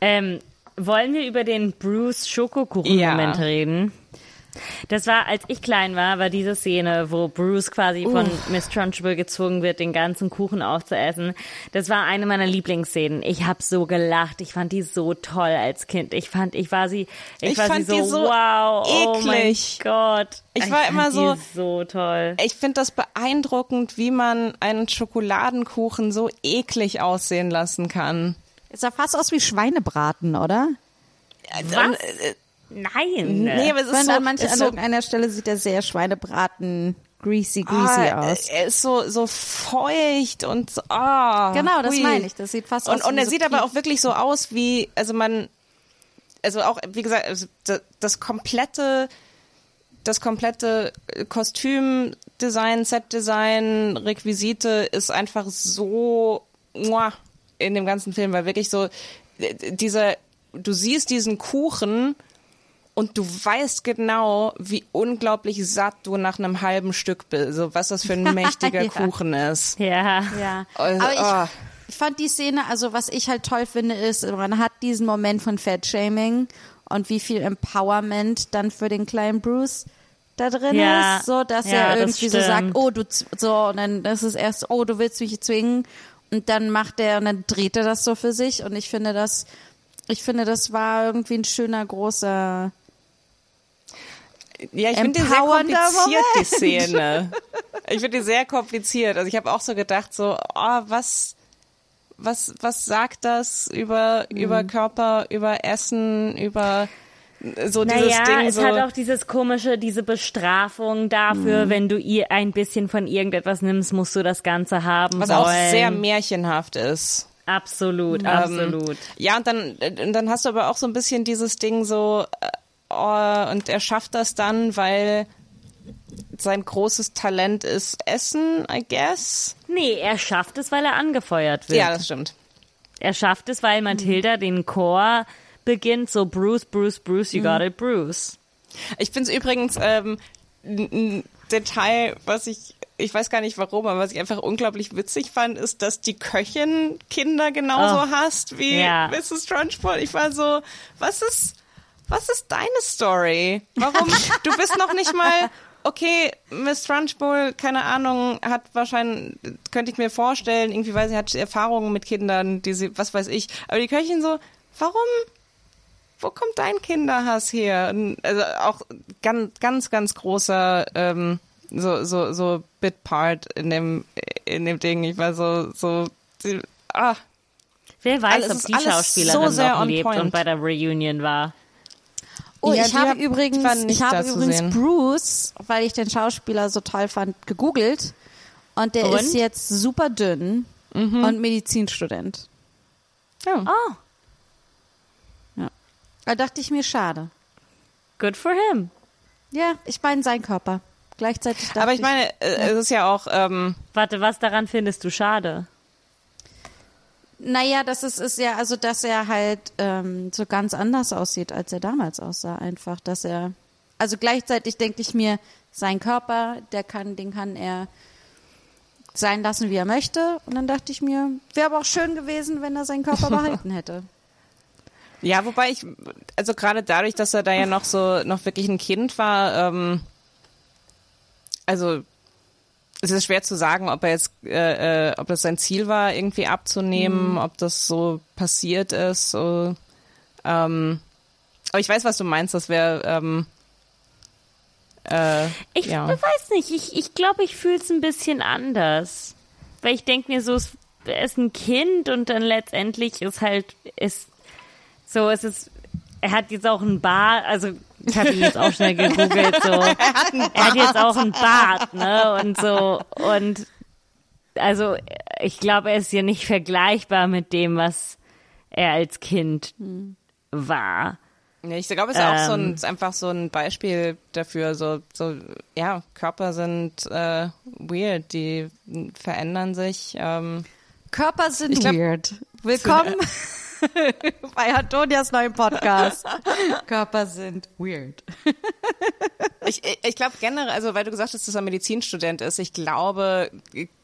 ähm, wollen wir über den Bruce Schokokuchen-Moment Ja. reden? Das war, als ich klein war, war diese Szene, wo Bruce quasi von Miss Trunchbull gezwungen wird, den ganzen Kuchen aufzuessen. Das war eine meiner Lieblingsszenen. Ich habe so gelacht. Ich fand die so toll als Kind. Ich fand, ich war sie, ich, Ich war fand sie so, so wow, oh mein eklig. Gott. Ich war fand immer so- so toll. ich finde das beeindruckend, wie man einen Schokoladenkuchen so eklig aussehen lassen kann. Es sah fast aus wie Schweinebraten, oder? Was? äh, Nein. nee, aber es ist so, an, manchen, ist an so irgendeiner Stelle sieht er sehr Schweinebraten greasy, greasy ah, aus. Er ist so, so feucht und so, ah. Genau, das hui. meine ich. Das sieht fast Und, aus und wie er so sieht aber auch wirklich so aus wie, also man, also auch, wie gesagt, also das, das komplette, das komplette Kostümdesign, Setdesign, Requisite ist einfach so muah, in dem ganzen Film, weil wirklich so äh, dieser, du siehst diesen Kuchen und du weißt genau, wie unglaublich satt du nach einem halben Stück bist, so was das für ein mächtiger Ja. Kuchen ist. Ja. Ja, Also, aber ich, ah. ich fand die Szene, also was ich halt toll finde, ist, man hat diesen Moment von Fat-Shaming und wie viel Empowerment dann für den kleinen Bruce da drin Ja. ist, so dass Ja, er das irgendwie so sagt, oh du so und dann das ist erst, oh du willst mich zwingen und dann macht er und dann dreht er das so für sich und ich finde das, ich finde das war irgendwie ein schöner großer Ja, ich finde die sehr kompliziert, die Moment. Szene. Ich finde die sehr kompliziert. Also ich habe auch so gedacht, so, oh, was, was, was sagt das über, Mhm. über Körper, über Essen, über so dieses Naja, Ding es so. hat auch dieses komische, diese Bestrafung dafür, Mhm. wenn du ihr ein bisschen von irgendetwas nimmst, musst du das Ganze haben was wollen. auch sehr märchenhaft ist. absolut, Ähm, absolut. Ja, und dann, dann hast du aber auch so ein bisschen dieses Ding so, äh, oh, und er schafft das dann, weil sein großes Talent ist Essen, I guess. Nee, er schafft es, weil er angefeuert wird. Ja, das stimmt. er schafft es, weil Mathilda den Chor beginnt, so Bruce, Bruce, Bruce, you got it, Bruce. Ich finde es übrigens ähm, ein Detail, was ich, ich weiß gar nicht warum, aber was ich einfach unglaublich witzig fand, ist, dass die Köchin Kinder genauso Oh. hasst wie Ja. Mrs. Trunchbull. Ich war so, was ist, was ist deine Story? Warum? du bist noch nicht mal, okay, Miss Trunchbull, keine Ahnung, hat wahrscheinlich, könnte ich mir vorstellen, irgendwie, weil sie hat Erfahrungen mit Kindern, die sie, was weiß ich. Aber die Köchin so, warum wo kommt dein Kinderhass her? Und Also auch ganz, ganz, ganz großer ähm, so, so, so Bit-Part in dem, in dem Ding. Ich war so, so, die- ah, Wer weiß, Alles ob die Schauspielerin so sehr noch lebt point. und bei der Reunion war. Oh, Ja, ich habe hab- übrigens, ich habe übrigens sehen. Bruce, weil ich den Schauspieler so toll fand, gegoogelt und der Und? ist jetzt super dünn und Medizinstudent. ja. Oh, Da dachte ich mir, schade. good for him. Ja, ich meine sein Körper. Gleichzeitig dachte Aber ich meine, äh, es ist ja auch, ähm, Warte, was daran findest du schade? Naja, das ist, ist ja, also dass er halt ähm, so ganz anders aussieht, als er damals aussah, einfach. Dass er. Also gleichzeitig denke ich mir, sein Körper, der kann, den kann er sein lassen, wie er möchte. Und dann dachte ich mir, wäre aber auch schön gewesen, wenn er seinen Körper behalten hätte. Ja, wobei ich, also gerade dadurch, dass er da ja noch so, noch wirklich ein Kind war, ähm, also es ist schwer zu sagen, ob er jetzt, äh, äh, ob das sein Ziel war, irgendwie abzunehmen, ob das so passiert ist. So, ähm, aber ich weiß, was du meinst. Das wäre, ähm, äh, Ich ja. weiß nicht, ich, ich glaube, ich fühle es ein bisschen anders. Weil ich denke mir so, es er ist ein Kind und dann letztendlich ist halt, ist so, es ist, er hat jetzt auch einen Bart, also ich hatte ihn jetzt auch schnell gegoogelt, so. Er hat, jetzt auch einen Bart, ne, und so, und also ich glaube, er ist ja nicht vergleichbar mit dem, was er als Kind war. Ja, ich glaube, es ist auch so ein, Ähm. ist einfach so ein Beispiel dafür. So, so ja, Körper sind äh, weird, die verändern sich. Ähm, Körper sind glaub- weird. Willkommen bei Antonias neuen Podcast. Körper sind weird. ich ich, glaube generell, also weil du gesagt hast, dass er Medizinstudent ist, ich glaube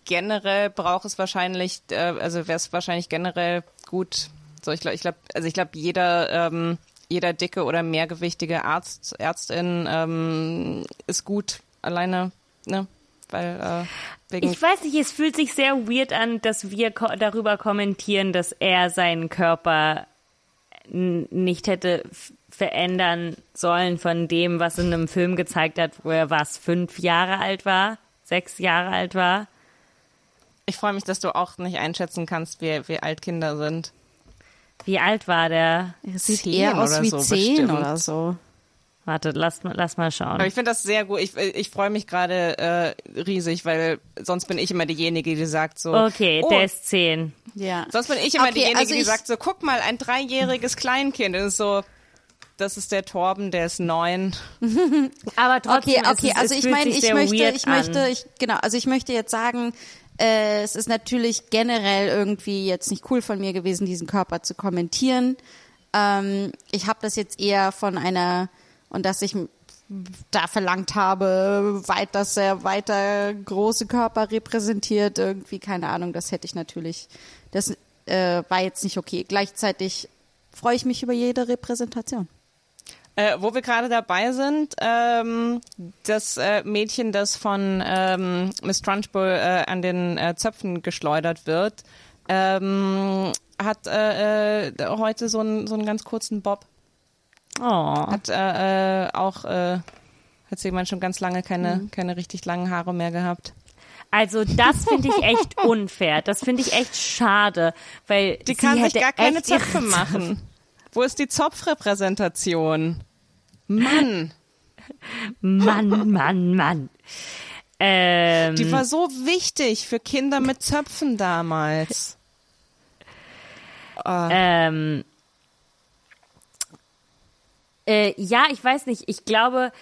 generell braucht es wahrscheinlich, äh, also wäre es wahrscheinlich generell gut. So, ich glaube, ich glaube, also ich glaube, jeder ähm, jeder dicke oder mehrgewichtige Arzt, Ärztin ähm, ist gut alleine, ne? Weil äh, wegen Ich weiß nicht, es fühlt sich sehr weird an, dass wir ko darüber kommentieren, dass er seinen Körper nicht hätte verändern sollen von dem, was in einem Film gezeigt hat, wo er was, fünf Jahre alt war, sechs Jahre alt war. Ich freue mich, dass du auch nicht einschätzen kannst, wie, wie alt Kinder sind. Wie alt war der? Sieht eher aus oder wie so zehn bestimmt. oder so. Warte, lass, mal- lass mal schauen. Aber ich finde das sehr gut. Ich, ich freue mich gerade äh, riesig, weil sonst bin ich immer diejenige, die sagt so. Okay, oh, der ist zehn. Ja. Sonst bin ich immer Okay, diejenige, also die ich- sagt so, guck mal, ein dreijähriges Kleinkind. Das ist so, das ist der Torben, der ist neun. Aber trotzdem, Okay, okay, es, also es ich fühlt meine, ich möchte, ich möchte, ich, genau, also ich möchte jetzt sagen, äh, es ist natürlich generell irgendwie jetzt nicht cool von mir gewesen, diesen Körper zu kommentieren. Ähm, ich habe das jetzt eher von einer, und dass ich da verlangt habe, weit, dass er weiter große Körper repräsentiert, irgendwie, keine Ahnung, das hätte ich natürlich, das äh, war jetzt nicht okay. Gleichzeitig freue ich mich über jede Repräsentation. Äh, wo wir gerade dabei sind, ähm, das äh, Mädchen, das von ähm, Miss Trunchbull äh, an den äh, Zöpfen geschleudert wird, ähm, hat äh, heute so einen so einen ganz kurzen Bob. Oh. Hat äh, äh, auch äh, hat sie jemand schon ganz lange keine keine richtig langen Haare mehr gehabt. Also das finde ich echt unfair. Das finde ich echt schade, weil Die kann sich gar keine Zöpfe machen. Wo ist die Zopfrepräsentation? Mann, Mann, Mann, Mann. Ähm, die war so wichtig für Kinder mit Zöpfen damals. ähm, äh, ja, ich weiß nicht. Ich glaube,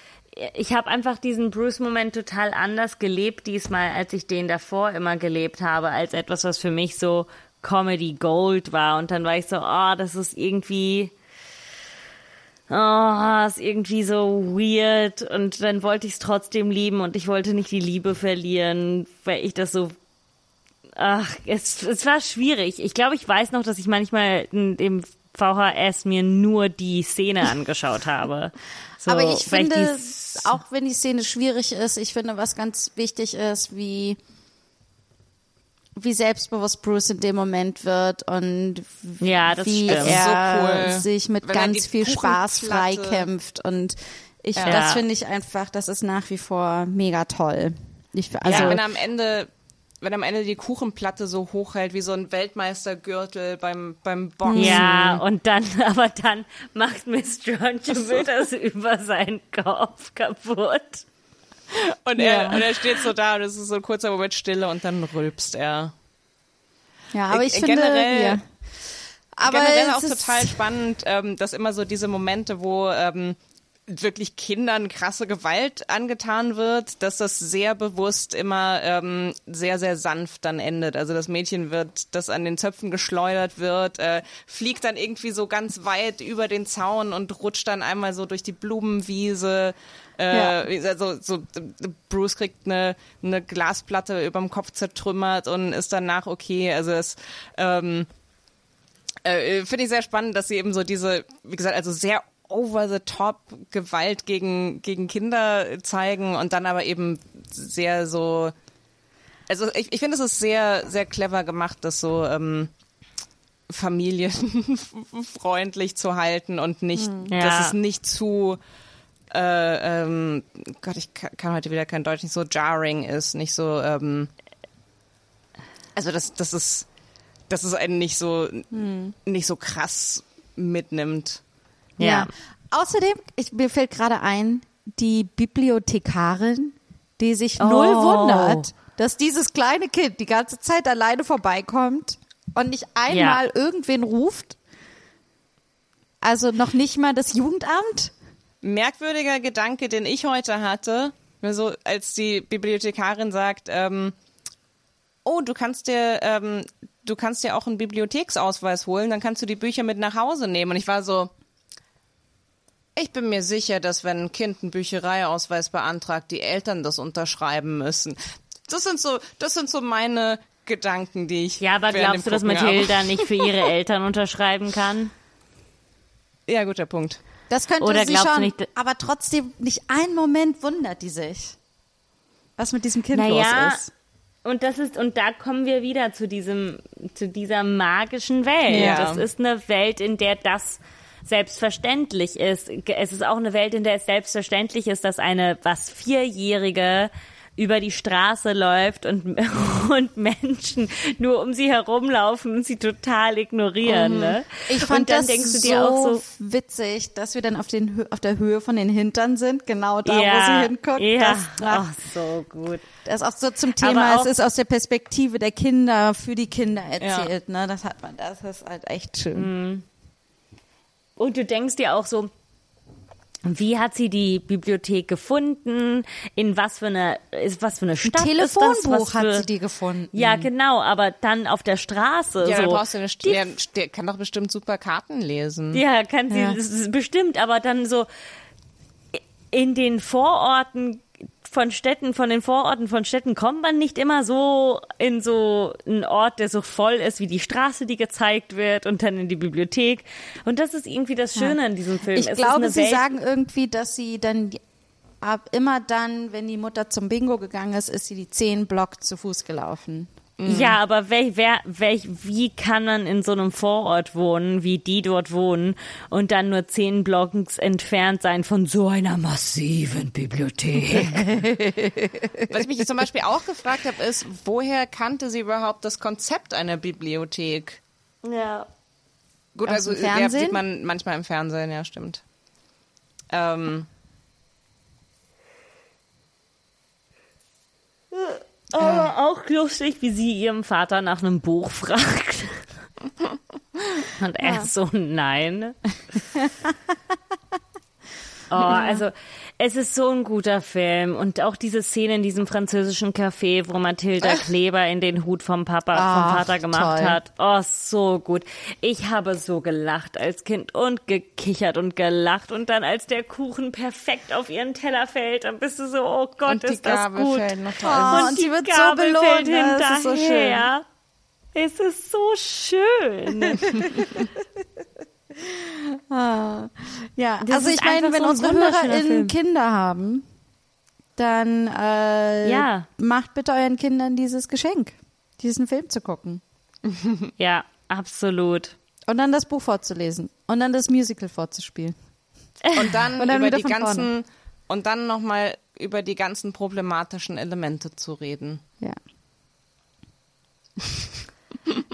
ich habe einfach diesen Bruce-Moment total anders gelebt diesmal, als ich den davor immer gelebt habe, als etwas, was für mich so Comedy Gold war. Und dann war ich so, oh, das ist irgendwie, oh, ist irgendwie so weird. Und dann wollte ich es trotzdem lieben und ich wollte nicht die Liebe verlieren, weil ich das so Ach, es, es war schwierig. Ich glaube, ich weiß noch, dass ich manchmal in dem VHS mir nur die Szene angeschaut habe. So, Aber ich finde, auch wenn die Szene schwierig ist, ich finde, was ganz wichtig ist, wie, wie selbstbewusst Bruce in dem Moment wird und Ja, das wie stimmt. er So cool. sich mit Wenn ganz viel Spaß freikämpft und ich, Ja. das finde ich einfach, das ist nach wie vor mega toll. Ich, also, Also wenn er am Ende wenn am Ende die Kuchenplatte so hochhält wie so ein Weltmeistergürtel beim beim Boxen. ja, und dann, aber dann macht Miss Trunchbull das über seinen Kopf kaputt. Und er und er steht so da und es ist so ein kurzer Moment Stille und dann rülpst er. ja, aber ich Äh, finde, generell- ja. aber Generell es auch total spannend, ähm, dass immer so diese Momente, wo ähm, wirklich Kindern krasse Gewalt angetan wird, dass das sehr bewusst immer ähm, sehr, sehr sanft dann endet. Also das Mädchen wird, das an den Zöpfen geschleudert wird, äh, fliegt dann irgendwie so ganz weit über den Zaun und rutscht dann einmal so durch die Blumenwiese. Äh, also so Bruce kriegt eine, eine Glasplatte überm Kopf zertrümmert und ist danach okay. Also es ähm, äh, finde ich sehr spannend, dass sie eben so diese, wie gesagt, also sehr over the top Gewalt gegen, gegen Kinder zeigen und dann aber eben sehr so, also ich, ich finde, es ist sehr, sehr clever gemacht, das so ähm, familienfreundlich zu halten und nicht, Ja. dass es nicht zu äh, ähm, Gott, ich ka- kann heute wieder kein Deutsch, nicht so jarring ist, nicht so, ähm, also das, das ist, dass es einen nicht so, nicht so krass mitnimmt. Ja. Außerdem, ich, mir fällt gerade ein, die Bibliothekarin, die sich Oh. null wundert, dass dieses kleine Kind die ganze Zeit alleine vorbeikommt und nicht einmal irgendwen ruft. Also noch nicht mal das Jugendamt. Merkwürdiger Gedanke, den ich heute hatte, so als die Bibliothekarin sagt, ähm, oh, du kannst dir, ähm, du kannst dir auch einen Bibliotheksausweis holen, dann kannst du die Bücher mit nach Hause nehmen. Und ich war so, ich bin mir sicher, dass wenn ein Kind einen Büchereiausweis beantragt, die Eltern das unterschreiben müssen. Das sind so, das sind so meine Gedanken, die ich. Ja, aber glaubst du, dass habe. Mathilda nicht für ihre Eltern unterschreiben kann? Ja, guter Punkt. Das könnte Oder sie glaubst du schon, nicht- aber trotzdem nicht einen Moment wundert die sich, was mit diesem Kind Naja, los ist. und das ist, und da kommen wir wieder zu diesem, zu dieser magischen Welt. Ja. Das ist eine Welt, in der das selbstverständlich ist. Es ist auch eine Welt, in der es selbstverständlich ist, dass eine was Vierjährige über die Straße läuft und, und Menschen nur um sie herumlaufen und sie total ignorieren. Ne? Ich fand das denkst du so, so, witzig, dass wir dann auf, den, auf der Höhe von den Hintern sind, genau da, wo ja, sie hinguckt. ja, Das, ach, ach, so gut. das ist auch so zum Thema, auch- es ist aus der Perspektive der Kinder für die Kinder erzählt. Ne? Das hat man, das ist halt echt schön. Und du denkst dir auch so, wie hat sie die Bibliothek gefunden? In was für eine, ist was für eine Stadt ist das? Telefonbuch Was für, hat sie die gefunden. Ja, genau, aber dann auf der Straße. Ja, so. dann brauchst du eine St Die der, der kann doch bestimmt super Karten lesen. Ja, kann sie, Ja. bestimmt, aber dann so in den Vororten von Städten, von den Vororten von Städten kommt man nicht immer so in so einen Ort, der so voll ist wie die Straße, die gezeigt wird und dann in die Bibliothek. Und das ist irgendwie das Schöne an diesem Film. Ich Es glaube, sie Welt, sagen irgendwie, dass sie dann ab immer dann, wenn die Mutter zum Bingo gegangen ist, ist sie die zehn Block zu Fuß gelaufen. Ja, aber wel, wer, welch, wie kann man in so einem Vorort wohnen, wie die dort wohnen, und dann nur zehn Blocks entfernt sein von so einer massiven Bibliothek? Was ich mich zum Beispiel auch gefragt habe, ist, woher kannte sie überhaupt das Konzept einer Bibliothek? ja. Gut, Aus also dem ja, sieht man manchmal im Fernsehen, ja, stimmt. Ähm, Aber auch lustig, wie sie ihrem Vater nach einem Buch fragt. Und er so, nein. Oh, also es ist so ein guter Film und auch diese Szene in diesem französischen Café, wo Mathilda Kleber in den Hut vom Papa, Ach, vom Vater gemacht toll. hat. Oh, so gut. Ich habe so gelacht als Kind und gekichert und gelacht und dann als der Kuchen perfekt auf ihren Teller fällt, dann bist du so, oh Gott, und ist das Gabel gut. fällt noch Oh, und sie die wird so Gabel belohnt, fällt ne? Das ist so hinterher. Es ist so schön. Ja, Das also ich meine, wenn so unsere HörerInnen. Kinder haben, dann äh, Ja. macht bitte euren Kindern dieses Geschenk, diesen Film zu gucken. Ja, absolut. Und dann das Buch vorzulesen. Und dann das Musical vorzuspielen. Und dann, Und dann über die von vorne. ganzen und dann nochmal über die ganzen problematischen Elemente zu reden. Ja.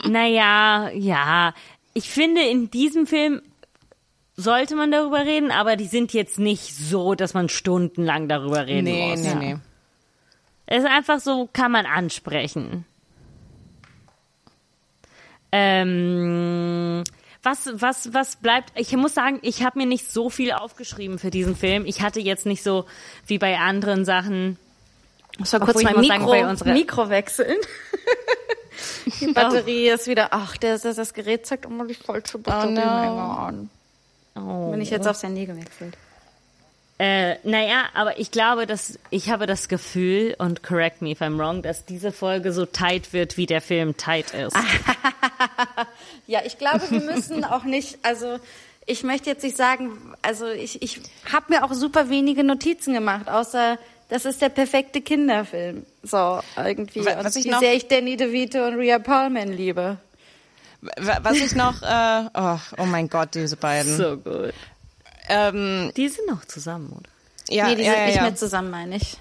Naja, ja. Ich finde, in diesem Film sollte man darüber reden, aber die sind jetzt nicht so, dass man stundenlang darüber reden Nee, muss. nee, nee. Es ist einfach so, kann man ansprechen. Ähm, was, was, was bleibt? Ich muss sagen, ich habe mir nicht so viel aufgeschrieben für diesen Film. Ich hatte jetzt nicht so wie bei anderen Sachen. muss mal Obwohl kurz ich mein sagen, Mikro, bei unserer- Mikro wechseln. Die Batterie ist wieder, ach, der, das, das Gerät zeigt immer die falsche Batteriemenge an. Oh. Bin ich jetzt aufs Handy gewechselt. Äh, naja, aber ich glaube, dass ich habe das Gefühl, und correct me if I'm wrong, dass diese Folge so tight wird, wie der Film tight ist. Ja, ich glaube, wir müssen auch nicht, also ich möchte jetzt nicht sagen, also ich, ich habe mir auch super wenige Notizen gemacht, außer das ist der perfekte Kinderfilm. So, irgendwie. Wa- was und ich wie noch- sehr ich Danny DeVito und Rhea Perlman liebe. Wa- Was ich noch, äh, oh, oh mein Gott, diese beiden. so gut. Ähm, Die sind noch zusammen, oder? ja, nee, die ja, sind ja, nicht ja. mehr zusammen, meine ich.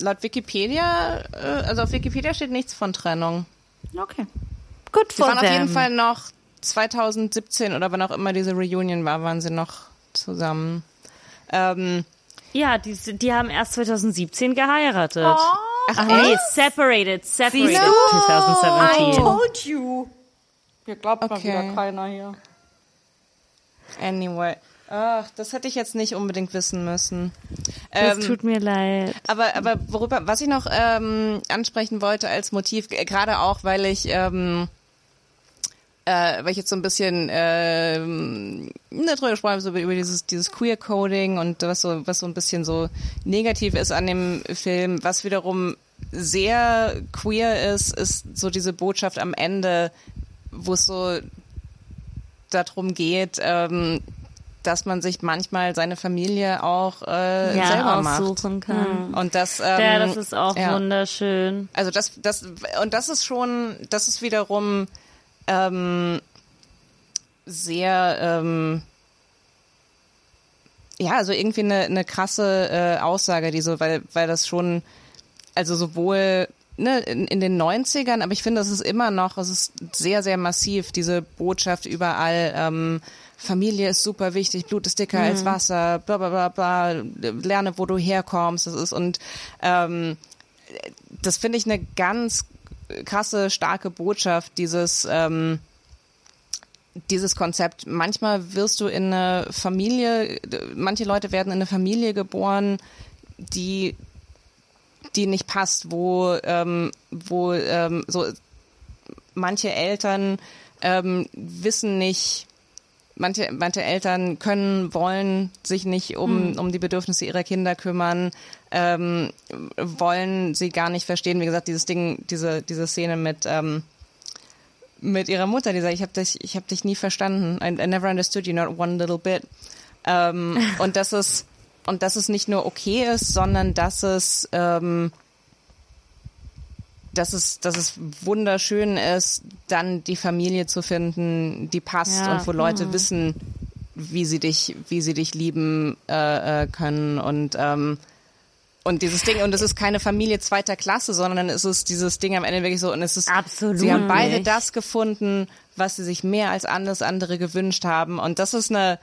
Laut Wikipedia, äh, also auf Wikipedia steht nichts von Trennung. Okay. Gut Sie for waren auf jeden them. Fall noch 2017 oder wann auch immer diese Reunion war, waren sie noch zusammen. Ähm, Ja, die, die haben erst 2017 geheiratet. Oh, Ach nee, separated, separated Siehst du? 2017. told you. Mir glaubt mal Okay. wieder keiner hier. anyway. Ach, das hätte ich jetzt nicht unbedingt wissen müssen. Das Ähm, tut mir leid. Aber, aber worüber, was ich noch ähm, ansprechen wollte als Motiv, äh, gerade auch, weil ich, ähm, äh, weil ich jetzt so ein bisschen ähm, darüber gesprochen habe, so über dieses, dieses Queer-Coding und was so, was so ein bisschen so negativ ist an dem Film, was wiederum sehr queer ist, ist so diese Botschaft am Ende, wo es so darum geht, ähm, dass man sich manchmal seine Familie auch äh, Ja, selber macht. aussuchen kann. Und das, ähm, Ja, das ist auch ja. wunderschön. Also das, das und das ist schon, das ist wiederum ähm, sehr, ähm, ja, also irgendwie eine, eine krasse äh, Aussage, die so, weil, weil das schon, also sowohl ne, in, in den 90ern, aber ich finde, es ist immer noch, es ist sehr, sehr massiv, diese Botschaft überall, ähm, Familie ist super wichtig, Blut ist dicker als Wasser, bla bla bla bla, lerne, wo du herkommst, das ist und ähm, das finde ich eine ganz krasse, starke Botschaft, dieses ähm, dieses Konzept. Manchmal wirst du in eine Familie, manche Leute werden in eine Familie geboren, die die nicht passt, wo ähm, wo ähm, so manche Eltern ähm, wissen nicht, manche manche Eltern können wollen sich nicht um um die Bedürfnisse ihrer Kinder kümmern, ähm, wollen sie gar nicht verstehen. Wie gesagt, dieses Ding, diese diese Szene mit ähm, mit ihrer Mutter, die sagt, ich habe dich, ich habe dich nie verstanden. I, I never understood you, not one little bit. Ähm, und dass es und dass es nicht nur okay ist, sondern dass es ähm, dass es, dass es wunderschön ist, dann die Familie zu finden, die passt Ja. und wo Leute wissen, wie sie dich, wie sie dich lieben äh, äh, können und ähm, und dieses Ding, und es ist keine Familie zweiter Klasse, sondern es ist dieses Ding am Ende wirklich so, und es ist, Absolut sie haben beide nicht. das gefunden, was sie sich mehr als alles andere gewünscht haben. Und das ist eine,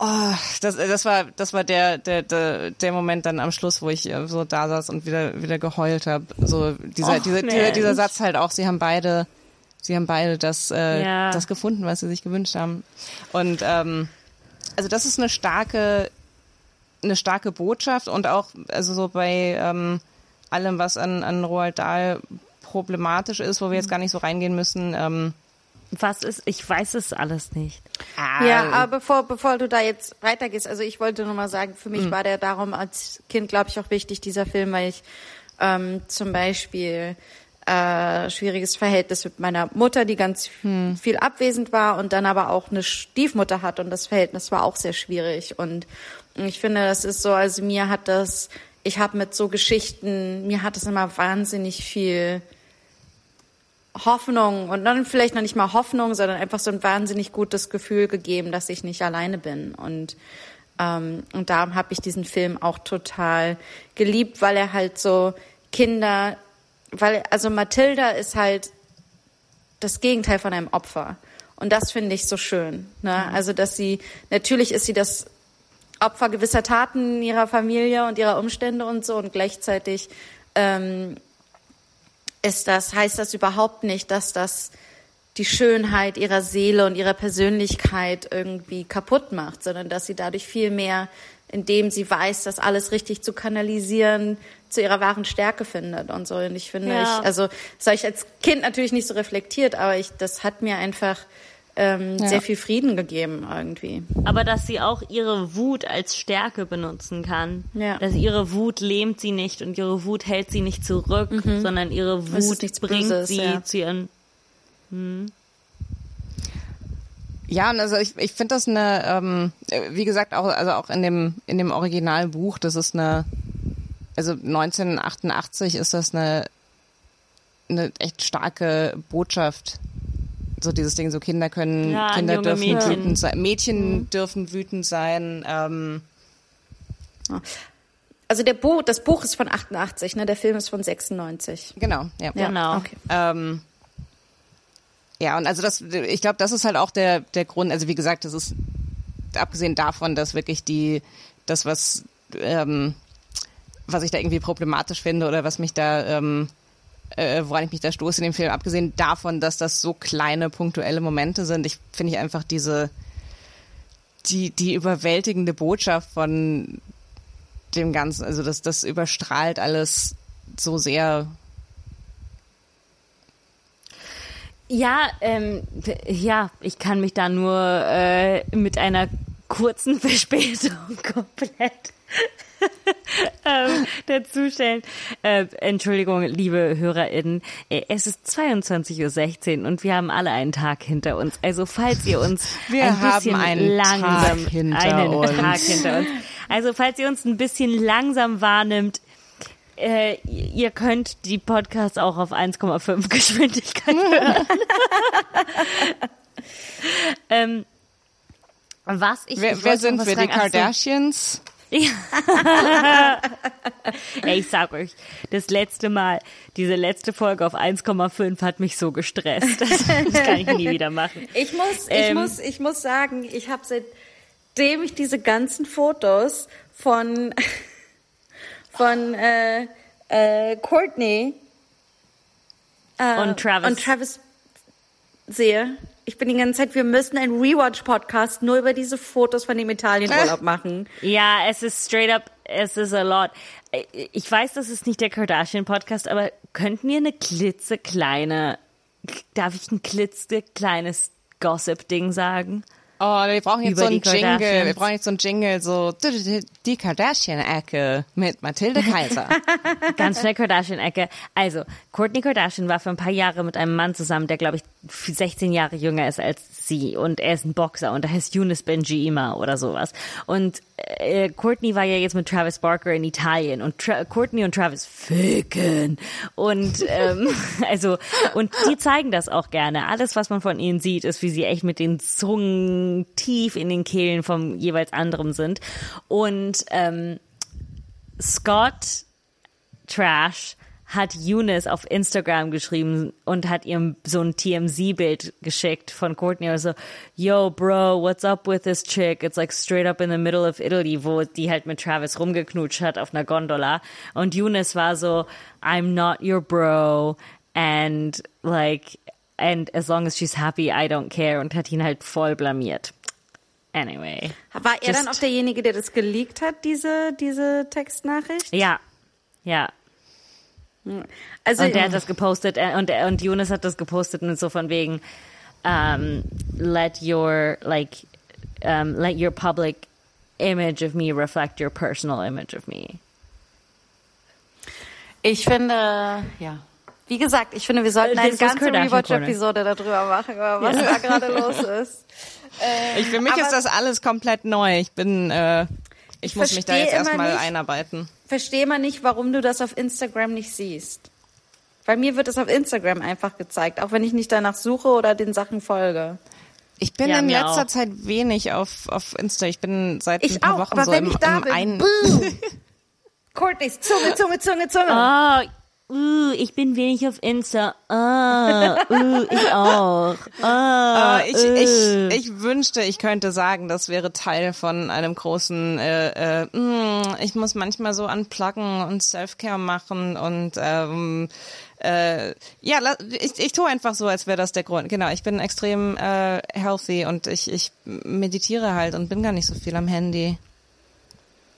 oh, das, das war, das war der, der, der, der Moment dann am Schluss, wo ich äh, so da saß und wieder, wieder geheult habe. So, dieser, Och, dieser, dieser, dieser Satz halt auch, sie haben beide, sie haben beide das, äh, Ja. das gefunden, was sie sich gewünscht haben. Und, ähm, also das ist eine starke, eine starke Botschaft und auch also so bei ähm, allem, was an, an Roald Dahl problematisch ist, wo wir jetzt gar nicht so reingehen müssen. Ähm, Was ist, ich weiß es alles nicht. Ja, aber bevor, bevor du da jetzt weitergehst, also ich wollte nur mal sagen, für mich war der darum als Kind, glaube ich, auch wichtig, dieser Film, weil ich ähm, zum Beispiel äh, schwieriges Verhältnis mit meiner Mutter, die ganz viel abwesend war und dann aber auch eine Stiefmutter hat und das Verhältnis war auch sehr schwierig. Und ich finde, das ist so, also mir hat das, ich habe mit so Geschichten, mir hat es immer wahnsinnig viel Hoffnung und dann vielleicht noch nicht mal Hoffnung, sondern einfach so ein wahnsinnig gutes Gefühl gegeben, dass ich nicht alleine bin. Und, ähm, und darum habe ich diesen Film auch total geliebt, weil er halt so Kinder, weil, also Mathilda ist halt das Gegenteil von einem Opfer. Und das finde ich so schön. Ne? Also, dass sie, natürlich ist sie das Opfer gewisser Taten ihrer Familie und ihrer Umstände und so und gleichzeitig ähm, ist das, heißt das überhaupt nicht, dass das die Schönheit ihrer Seele und ihrer Persönlichkeit irgendwie kaputt macht, sondern dass sie dadurch viel mehr, indem sie weiß, das alles richtig zu kanalisieren, zu ihrer wahren Stärke findet und so. Und ich finde, Ja. ich, also das habe ich als Kind natürlich nicht so reflektiert, aber ich, das hat mir einfach ähm, sehr viel Frieden gegeben irgendwie. Aber dass sie auch ihre Wut als Stärke benutzen kann. Ja. Dass ihre Wut lähmt sie nicht und ihre Wut hält sie nicht zurück, sondern ihre Wut bringt Böses, sie ja. zu ihren. Ja, und also ich, ich finde das eine, ähm, äh, wie gesagt, auch, also auch in dem, in dem Originalbuch, das ist eine, also 1988 ist das eine, eine echt starke Botschaft. So dieses Ding, so Kinder können, Ja, Kinder dürfen Mädchen. wütend sein, Mädchen dürfen wütend sein, ähm, Also der Buch, das Buch ist von 88, ne? Der Film ist von 96. genau, ja. Ja, Genau. Okay. Ähm, ja, und also das, ich glaube, das ist halt auch der, der Grund, also wie gesagt, das ist abgesehen davon, dass wirklich die, das, was, ähm, was ich da irgendwie problematisch finde oder was mich da, ähm, äh, woran ich mich da stoße in dem Film, abgesehen davon, dass das so kleine punktuelle Momente sind, ich finde ich einfach diese, die, die überwältigende Botschaft von dem Ganzen, also das, das überstrahlt alles so sehr. Ja, ähm, ja, ich kann mich da nur äh, mit einer kurzen Verspätung komplett ähm, dazustellen. Äh, Entschuldigung, liebe HörerInnen, äh, es ist 22.16 Uhr und wir haben alle einen Tag hinter uns. Also falls ihr uns Wir ein bisschen einen langsam Tag hinter einen uns. Tag hinter uns. Also falls ihr uns ein bisschen langsam wahrnimmt, äh, ihr könnt die Podcasts auch auf 1,5 Geschwindigkeit hören. ähm, Was ich, Wer, ich wer sind wir? Die fragen. Ach so. Kardashians? Ey, ich sag euch, das letzte Mal, diese letzte Folge auf 1,5 hat mich so gestresst. Das, das kann ich nie wieder machen. Ich muss, ich Ähm. muss, ich muss sagen, ich habe seitdem ich diese ganzen Fotos von von äh, äh, Courtney äh, Und Travis. und Travis sehe, ich bin die ganze Zeit, wir müssen einen Rewatch-Podcast nur über diese Fotos von dem Italienurlaub machen. Ja, es ist straight up, es ist a lot. Ich weiß, das ist nicht der Kardashian-Podcast, aber könnten wir eine klitzekleine, darf ich ein klitzekleines Gossip-Ding sagen? Oh, wir brauchen jetzt Über so einen Jingle. Wir brauchen jetzt so einen Jingle, so die Kardashian-Ecke mit Mathilde Kaiser. Ganz schnell Kardashian-Ecke. Also, Kourtney Kardashian war für ein paar Jahre mit einem Mann zusammen, der, glaube ich, 16 Jahre jünger ist als sie. Und er ist ein Boxer und er heißt Eunice Benjima oder sowas. Und äh, Courtney war ja jetzt mit Travis Barker in Italien. Und Tra Courtney und Travis ficken. Und, ähm, also, und die zeigen das auch gerne. Alles, was man von ihnen sieht, ist, wie sie echt mit den Zungen tief in den Kehlen vom jeweils anderen sind. Und, ähm, Scott Trash hat Eunice auf Instagram geschrieben und hat ihm so ein TMZ-Bild geschickt von Courtney. Also, yo, bro, what's up with this chick? It's like straight up in the middle of Italy, wo die halt mit Travis rumgeknutscht hat auf einer Gondola. Und Eunice war so, I'm not your bro. And like, and as long as she's happy, I don't care. Und hat ihn halt voll blamiert. Anyway. War er dann auch derjenige, der das geleakt hat, diese, diese Textnachricht? Ja. Ja. Also, Und der hat das gepostet äh, und, er- und Jonas hat das gepostet und so von wegen um, let your like um, let your public image of me reflect your personal image of me. Ich finde, ja. Wie gesagt, ich finde, wir sollten Äh, eine ganze Rewatch-Episode darüber machen, was da gerade los ist. Ich, für mich Aber- ist das alles komplett neu. Ich bin, äh, ich, muss mich da jetzt erstmal nicht- einarbeiten. Verstehe mal nicht, warum du das auf Instagram nicht siehst. Bei mir wird es auf Instagram einfach gezeigt, auch wenn ich nicht danach suche oder den Sachen folge. Ich bin Ja, in letzter auch. Zeit wenig auf, auf Insta. Ich bin seit Ich ein paar auch, Wochen aber so wenn im, ich da im bin, einen. Courtneys Zunge, Zunge, Zunge, Zunge. Oh, uh, ich bin wenig auf Insta. Ah, uh, ich auch. Ah, Äh, ich, uh. ich, ich wünschte, ich könnte sagen, das wäre Teil von einem großen, äh, äh, mm, ich muss manchmal so unpluggen und Self-Care machen und ähm, äh, ja, ich, ich tue einfach so, als wäre das der Grund. Genau, ich bin extrem äh, healthy und ich, ich meditiere halt und bin gar nicht so viel am Handy.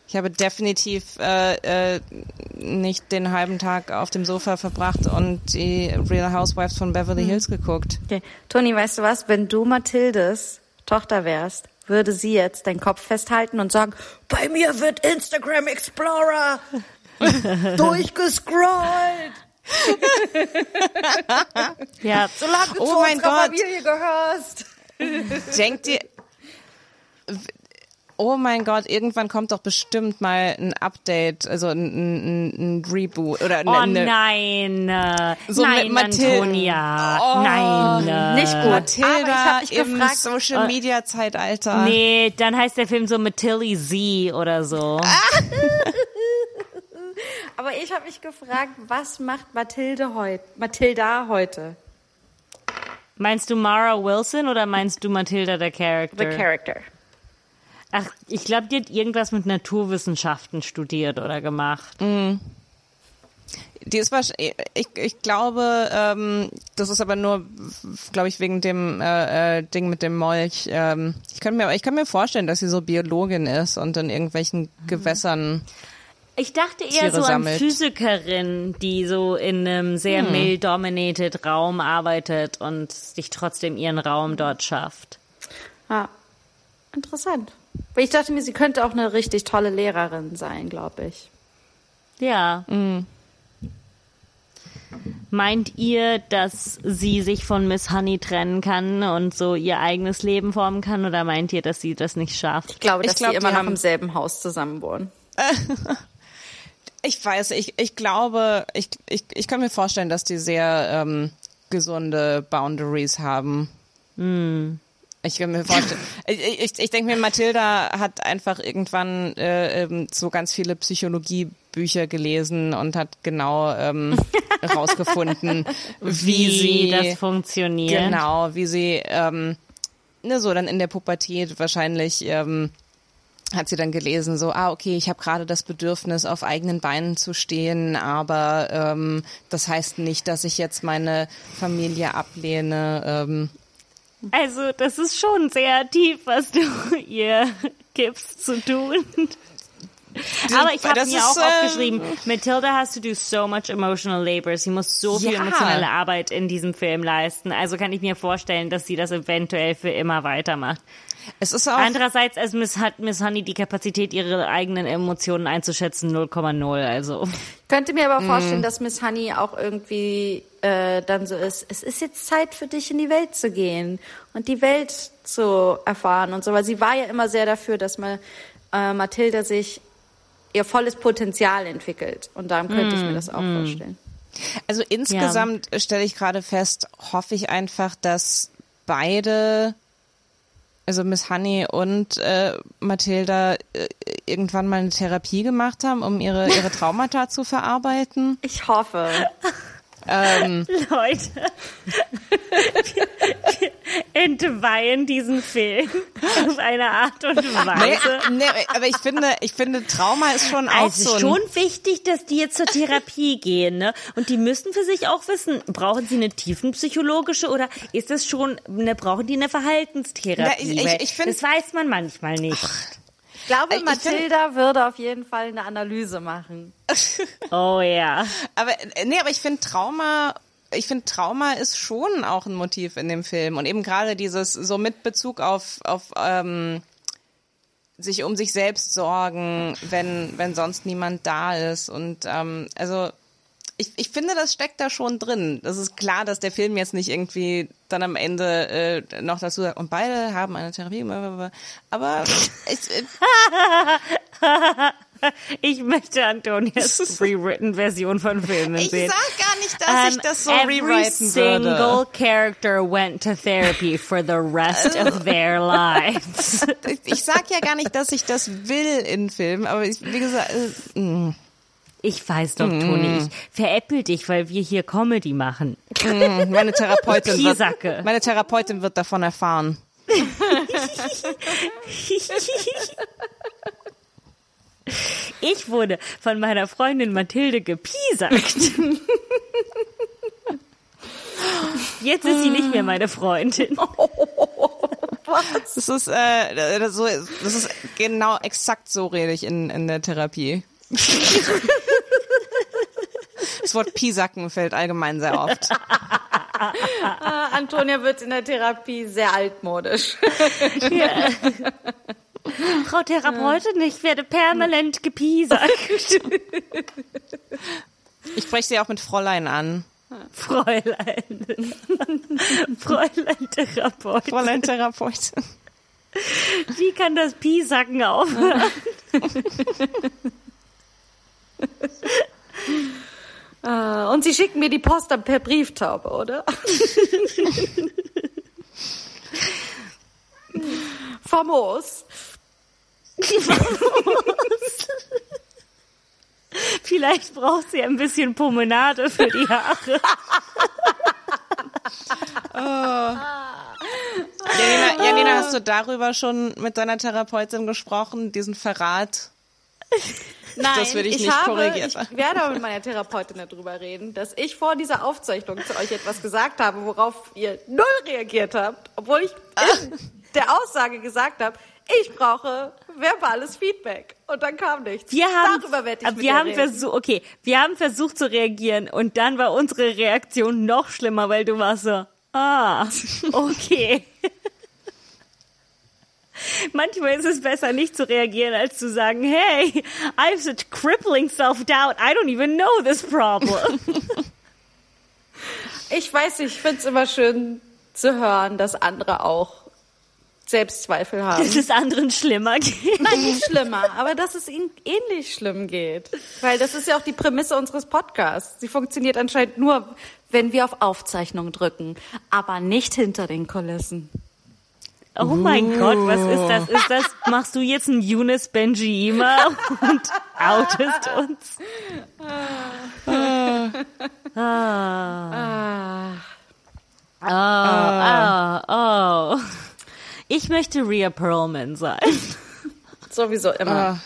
Ich habe definitiv äh, äh, nicht den halben Tag auf dem Sofa verbracht und die Real Housewives von Beverly Hills geguckt. Okay. Toni, weißt du was? Wenn du Mathildes Tochter wärst, würde sie jetzt deinen Kopf festhalten und sagen, bei mir wird Instagram Explorer durchgescrollt, ja, solange du Oh zu mein Gott. Familie gehörst. Denkt ihr, oh mein Gott, irgendwann kommt doch bestimmt mal ein Update, also ein, ein, ein Reboot oder eine, Oh nein, äh, So nein, mit Mathilde. Antonia, Oh, nein. äh, Nicht gut. Aber ich Matilda hab mich im gefragt, Social Media Zeitalter. Nee, dann heißt der Film so Matilly Z oder so. Aber ich habe mich gefragt, was macht Mathilde heute, Mathilda heute? Meinst du Mara Wilson oder meinst du Matilda der Character? The character. Ach, ich glaube, die hat irgendwas mit Naturwissenschaften studiert oder gemacht. Die ist wahrscheinlich, ich, ich glaube, ähm, das ist aber nur, glaube ich, wegen dem äh, äh, Ding mit dem Molch. Ähm, ich kann mir, ich kann mir vorstellen, dass sie so Biologin ist und in irgendwelchen Gewässern. Ich dachte eher Tiere so an sammelt. Physikerin, die so in einem sehr male-dominated Raum arbeitet und sich trotzdem ihren Raum dort schafft. Ah, interessant. Weil ich dachte mir, sie könnte auch eine richtig tolle Lehrerin sein, glaube ich. Ja. Meint ihr, dass sie sich von Miss Honey trennen kann und so ihr eigenes Leben formen kann oder meint ihr, dass sie das nicht schafft? Ich glaube, Ich dass glaub, sie immer noch haben- im selben Haus zusammen wohnen. Ich weiß, ich, ich glaube, ich, ich, ich kann mir vorstellen, dass die sehr ähm, gesunde Boundaries haben. Ich kann mir vorstellen. Ich, ich, ich denke mir, Mathilda hat einfach irgendwann äh, ähm, so ganz viele Psychologiebücher gelesen und hat genau ähm, herausgefunden, wie, Wie sie das funktioniert. Genau, wie sie ähm, ne, so dann in der Pubertät wahrscheinlich ähm, hat sie dann gelesen, so, ah, okay, ich habe gerade das Bedürfnis, auf eigenen Beinen zu stehen, aber ähm, das heißt nicht, dass ich jetzt meine Familie ablehne. Ähm, Also, das ist schon sehr tief, was du ihr gibst zu tun. Aber ich habe mir ist, auch ähm, aufgeschrieben, Matilda has to do so much emotional labor. Sie muss so viel Ja. emotionale Arbeit in diesem Film leisten. Also kann ich mir vorstellen, dass sie das eventuell für immer weitermacht. es ist auch Andererseits, also Miss, hat Miss Honey die Kapazität, ihre eigenen Emotionen einzuschätzen, 0,0. Also Könnte mir aber vorstellen, dass Miss Honey auch irgendwie äh, dann so ist, es ist jetzt Zeit für dich in die Welt zu gehen und die Welt zu erfahren und so, weil sie war ja immer sehr dafür, dass man äh, Mathilda sich ihr volles Potenzial entwickelt und darum könnte ich mir das auch Mhm. vorstellen. Also insgesamt stelle ich gerade fest, hoffe ich einfach, dass beide, also Miss Honey und äh, Mathilda, äh, irgendwann mal eine Therapie gemacht haben, um ihre, ihre Traumata zu verarbeiten. Ich hoffe. Ähm, Leute, wir, wir entweihen diesen Film auf eine Art und nee, Weise. nee, aber ich finde, ich finde, Trauma ist schon auch Also so ein, schon wichtig, dass die jetzt zur Therapie gehen, ne? Und die müssen für sich auch wissen, brauchen sie eine tiefenpsychologische oder ist es schon, ne, brauchen die eine Verhaltenstherapie? Na, ich- ich- ich find- das weiß man manchmal nicht. Ich glaube, Ich find- Mathilda würde auf jeden Fall eine Analyse machen. Oh ja. Aber nee, aber ich finde Trauma, ich finde Trauma ist schon auch ein Motiv in dem Film und eben gerade dieses so mit Bezug auf auf ähm, sich um sich selbst sorgen, wenn wenn sonst niemand da ist und ähm, also ich, ich finde, das steckt da schon drin. Das ist klar, dass der Film jetzt nicht irgendwie dann am Ende äh, noch dazu sagt, und beide haben eine Therapie, aber ich, äh, Ich möchte Antonias rewritten Version von Filmen ich sehen. sag gar nicht, dass ich Um, das so every rewriten single würde. character went to therapy for the rest of their lives. ich, ich sag ja gar nicht, dass ich das will in Filmen, aber ich, wie gesagt, äh, mh, Ich weiß doch, Toni, ich veräppel dich, weil wir hier Comedy machen. mh, meine Therapeutin wird, meine Therapeutin wird davon erfahren. Ich wurde von meiner Freundin Mathilde gepiesackt. Jetzt ist sie nicht mehr meine Freundin. Das ist, äh, das ist genau exakt so rede ich in, in der Therapie. Das Wort Piesacken fällt allgemein sehr oft. Ah, Antonia wird in der Therapie sehr altmodisch. Frau Therapeutin, ich werde permanent gepiesackt. Ich spreche sie auch mit Fräulein an. Fräulein. Fräulein Therapeut. Fräulein Therapeutin. Wie kann das Piesacken aufhören? Ah, Und sie schicken mir die Post dann per Brieftaube, oder? Famos. Vielleicht braucht sie ein bisschen Pomenade für die Haare. Janina, Janina, hast du darüber schon mit deiner Therapeutin gesprochen, diesen Verrat? Nein, Das will ich nicht habe, korrigieren. Ich werde aber mit meiner Therapeutin darüber reden, dass ich vor dieser Aufzeichnung zu euch etwas gesagt habe, worauf ihr null reagiert habt, obwohl ich in der Aussage gesagt habe, ich brauche verbales Feedback. Und dann kam nichts. Wir haben, Darüber werde ich wir haben versucht, okay, wir haben versucht zu reagieren und dann war unsere Reaktion noch schlimmer, weil du warst so, ah, okay. Manchmal ist es besser, nicht zu reagieren, als zu sagen, hey, I have such crippling self-doubt, I don't even know this problem. Ich weiß nicht, ich finde es immer schön zu hören, dass andere auch Selbstzweifel dass haben. es anderen schlimmer geht. Nein, nicht schlimmer, aber dass es ihnen ähnlich schlimm geht. Weil das ist ja auch die Prämisse unseres Podcasts. Sie funktioniert anscheinend nur, wenn wir auf Aufzeichnung drücken, aber nicht hinter den Kulissen. Oh mein Gott, was ist das? Ist das, machst du jetzt ein Yunus Benjima und outest uns? Ah. Oh, oh, oh. Ich möchte Rhea Perlman sein. Sowieso immer. Ah,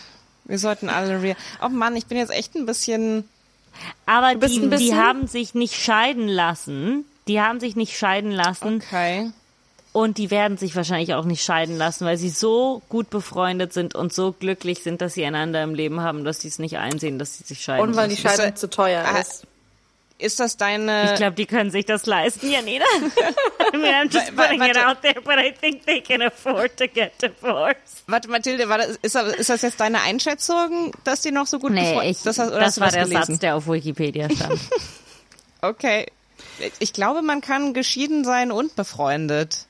wir sollten alle real. Oh Mann, ich bin jetzt echt ein bisschen. Aber die, ein die bisschen- haben sich nicht scheiden lassen. Die haben sich nicht scheiden lassen Okay. Und die werden sich wahrscheinlich auch nicht scheiden lassen, weil sie so gut befreundet sind und so glücklich sind, dass sie einander im Leben haben, dass sie es nicht einsehen, dass sie sich scheiden Und weil die lassen. Scheidung zu teuer Ah, ist. Ist das deine. Ich glaube, die können sich das leisten, Janina. I mean, I'm just putting it warte. out there, but I think they can afford to get divorced. Warte, Mathilde, war das, ist, das, ist das jetzt deine Einschätzung, dass die noch so gut Nee, befreundet ich, das, hast, oder das war das der gelesen? Satz, der auf Wikipedia stand. Okay. Ich glaube, man kann geschieden sein und befreundet.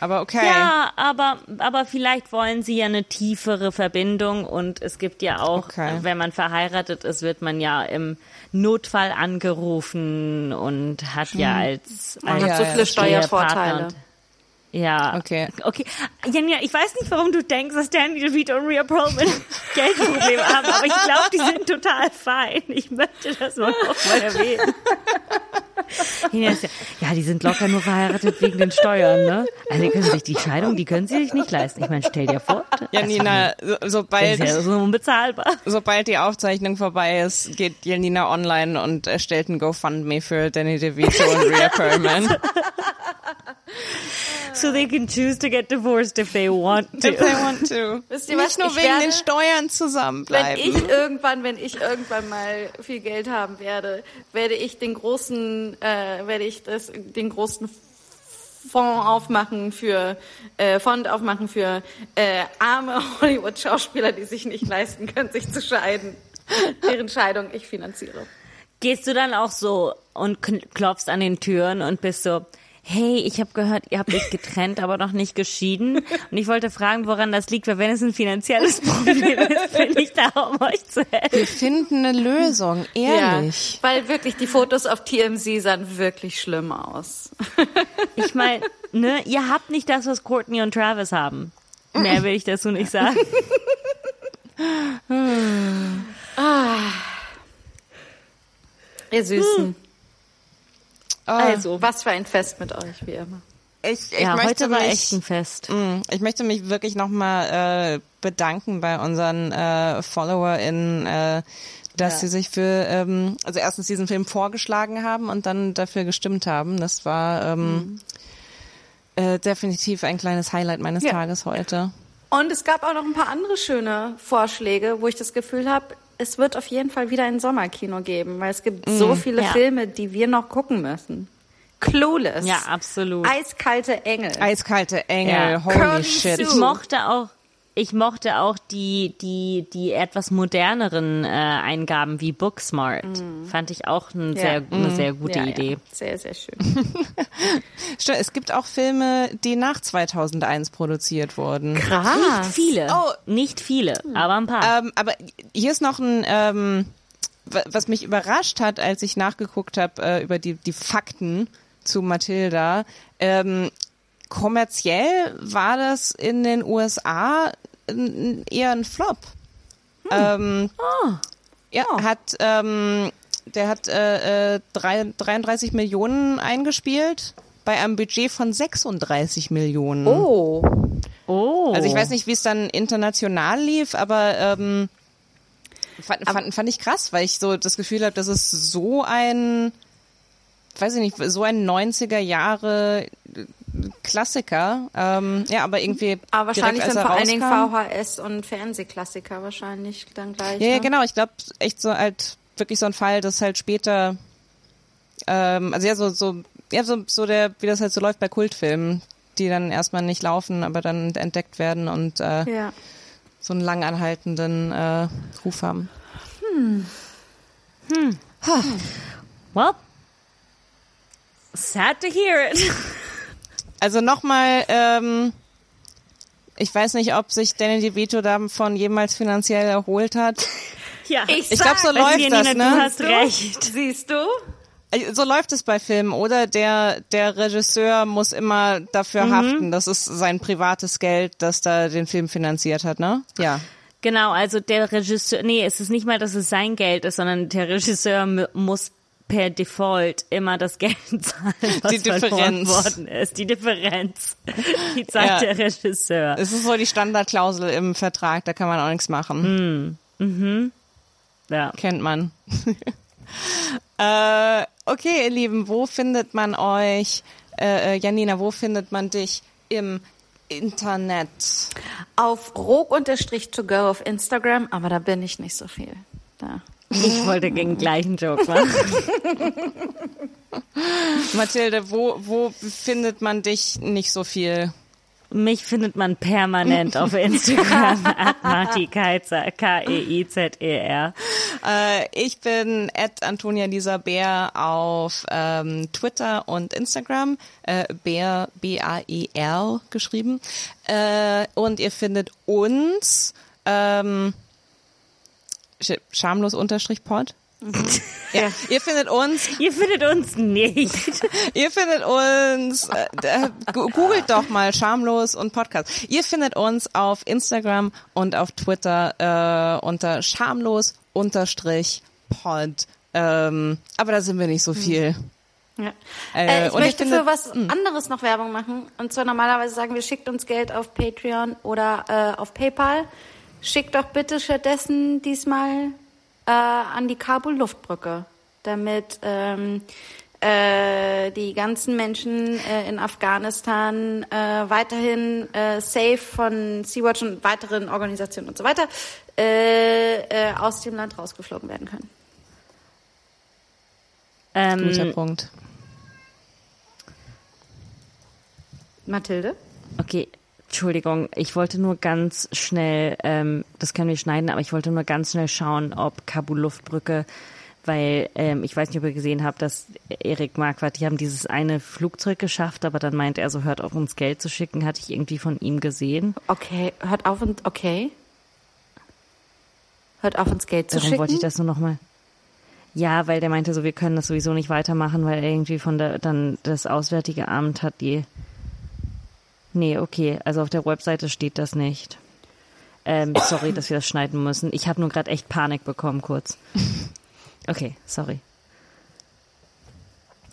Aber okay. Ja, aber, aber vielleicht wollen sie ja eine tiefere Verbindung und es gibt ja auch, Okay. wenn man verheiratet ist, wird man ja im Notfall angerufen und hat ja als, als hat so viele Steuervorteile. Ja. Okay. Okay. Janja, ich weiß nicht, warum du denkst, dass Danny DeVito und Rhea Perlman Geldprobleme haben, aber ich glaube, die sind total fein. Ich möchte das mal nochmal erwähnen. Ja, die sind locker nur verheiratet wegen den Steuern, ne? Also die können sich die Scheidung, die können sie sich nicht leisten. Ich meine, stell dir vor. Janina, so, Das sobald, ist ja so unbezahlbar. sobald die Aufzeichnung vorbei ist, geht Janina online und erstellt ein GoFundMe für Danny DeVito und Rhea Perlman. So they can choose to get divorced if they want If they to. want to. Wisst ihr was? Nicht nur Ich wegen werde- den Steuern Wenn zusammenbleiben. ich irgendwann, wenn ich irgendwann mal viel Geld haben werde, werde ich den großen, äh, werde ich das, den großen Fonds aufmachen für, äh, Fond aufmachen für äh, arme Hollywood-Schauspieler, die sich nicht leisten können, sich zu scheiden. Deren Scheidung ich finanziere. Gehst du dann auch so und klopfst an den Türen und bist so, hey, ich habe gehört, ihr habt euch getrennt, aber noch nicht geschieden. Und ich wollte fragen, woran das liegt, weil wenn es ein finanzielles Problem ist, bin ich da, um euch zu helfen. Wir finden eine Lösung, ehrlich. Ja, weil wirklich die Fotos auf TMZ sahen wirklich schlimm aus. Ich meine, ne, ihr habt nicht das, was Courtney und Travis haben. Mehr will ich dazu nicht sagen. Ihr Süßen. Also, Was für ein Fest mit euch, wie immer. Ich, ich ja, möchte heute war mich, echt ein Fest. Mm, Ich möchte mich wirklich nochmal äh, bedanken bei unseren äh, FollowerInnen, äh, dass sie sich für, ähm, also erstens diesen Film vorgeschlagen haben und dann dafür gestimmt haben. Das war ähm, äh, definitiv ein kleines Highlight meines Ja. Tages heute. Und es gab auch noch ein paar andere schöne Vorschläge, wo ich das Gefühl habe, es wird auf jeden Fall wieder ein Sommerkino geben, weil es gibt so viele Ja. Filme, die wir noch gucken müssen. Clueless. Ja, absolut. Eiskalte Engel. Eiskalte Engel, Ja. holy Curly shit. Sue. Ich mochte auch, ich mochte auch die, die, die etwas moderneren äh, Eingaben wie Booksmart. Fand ich auch ein Ja. sehr, eine sehr gute ja, Idee. Ja. Sehr, sehr schön. Stimmt, Es gibt auch Filme, die nach 2001 produziert wurden. Nicht Krass. viele. Oh. Nicht viele, aber ein paar. Ähm, aber hier ist noch ein, ähm, wa- was mich überrascht hat, als ich nachgeguckt habe äh, über die, die Fakten zu Matilda. Ähm, kommerziell war das in den USA eher ein Flop. Ähm, Ja, hat ähm, der hat äh, äh, drei, 33 Millionen eingespielt bei einem Budget von 36 Millionen. Oh. oh. Also ich weiß nicht, wie es dann international lief, aber ähm, fand, fand, fand ich krass, weil ich so das Gefühl habe, das ist so ein, weiß ich nicht, so ein 90er Jahre Klassiker. Ähm, ja, aber irgendwie. Aber wahrscheinlich direkt, sind vor allen Dingen VHS und Fernsehklassiker wahrscheinlich dann gleich. Ja, ja, ne? genau. Ich glaube, echt so halt wirklich so ein Fall, dass halt später, ähm, also ja, so, so, ja, so, so der, wie das halt so läuft bei Kultfilmen, die dann erstmal nicht laufen, aber dann entdeckt werden und äh, Ja. so einen langanhaltenden äh, Ruf haben. well, sad to hear it. Also nochmal, ähm, ich weiß nicht, ob sich Danny DeVito davon jemals finanziell erholt hat. ja. Ich glaube, so läuft Janina, das, du ne? hast recht. Siehst du? äh, so läuft es bei Filmen, oder? Der, der Regisseur muss immer dafür Mhm. haften. Das ist sein privates Geld, das da den Film finanziert hat, ne? Ja. Genau, also der Regisseur, nee, es ist nicht mal, dass es sein Geld ist, sondern der Regisseur muss per Default immer das Geld zahlen, was Die Differenz. worden ist. Die Differenz, die zahlt Ja. der Regisseur. Es ist so die Standardklausel im Vertrag, da kann man auch nichts machen. Ja. Kennt man. äh, okay, ihr Lieben, wo findet man euch, äh, äh, Janina, wo findet man dich im Internet? Auf rog-to-go auf Instagram, aber da bin ich nicht so viel. Da. Ich wollte gegen den gleichen Joke machen. Mathilde, wo, wo findet man dich nicht so viel? Mich findet man permanent auf Instagram, at Marti Keizer, K-E-I-Z-E-R. Äh, ich bin at Antonia Lisa Bär auf ähm, Twitter und Instagram. Äh, Bär, B-A-E-R geschrieben. Äh, und ihr findet uns ähm, schamlos unterstrich pod. ja, ihr findet uns Ihr findet uns nicht. Ihr findet uns, äh, äh, googelt doch mal schamlos und Podcast. Ihr findet uns auf Instagram und auf Twitter äh, unter schamlos unterstrich pod. Ähm, aber da sind wir nicht so viel. Ja. Äh, Äh, ich und ich möchte finde- für was anderes noch Werbung machen. Und zwar normalerweise sagen wir, schickt uns Geld auf Patreon oder äh, auf PayPal. Schickt doch bitte stattdessen diesmal äh, an die Kabul-Luftbrücke, damit ähm, äh, die ganzen Menschen äh, in Afghanistan äh, weiterhin äh, safe von Sea-Watch und weiteren Organisationen und so weiter äh, äh, aus dem Land rausgeflogen werden können. Guter Ähm, Punkt. Mathilde? okay, Entschuldigung, ich wollte nur ganz schnell, ähm, das können wir schneiden, aber ich wollte nur ganz schnell schauen, ob Kabul Luftbrücke, weil ähm, ich weiß nicht, ob ihr gesehen habt, dass Erik Marquardt, die haben dieses eine Flugzeug geschafft, aber dann meint er so, hört auf uns Geld zu schicken, hatte ich irgendwie von ihm gesehen. Okay, hört auf und okay. Hört auf uns Geld zu Darum schicken. wollte ich das nur nochmal. Ja, weil der meinte so, wir können das sowieso nicht weitermachen, weil irgendwie von der, dann das Auswärtige Amt hat die. Nee, okay, also auf der Webseite steht das nicht. Ähm, sorry, dass wir das schneiden müssen. Ich habe nur gerade echt Panik bekommen, kurz. Okay, sorry.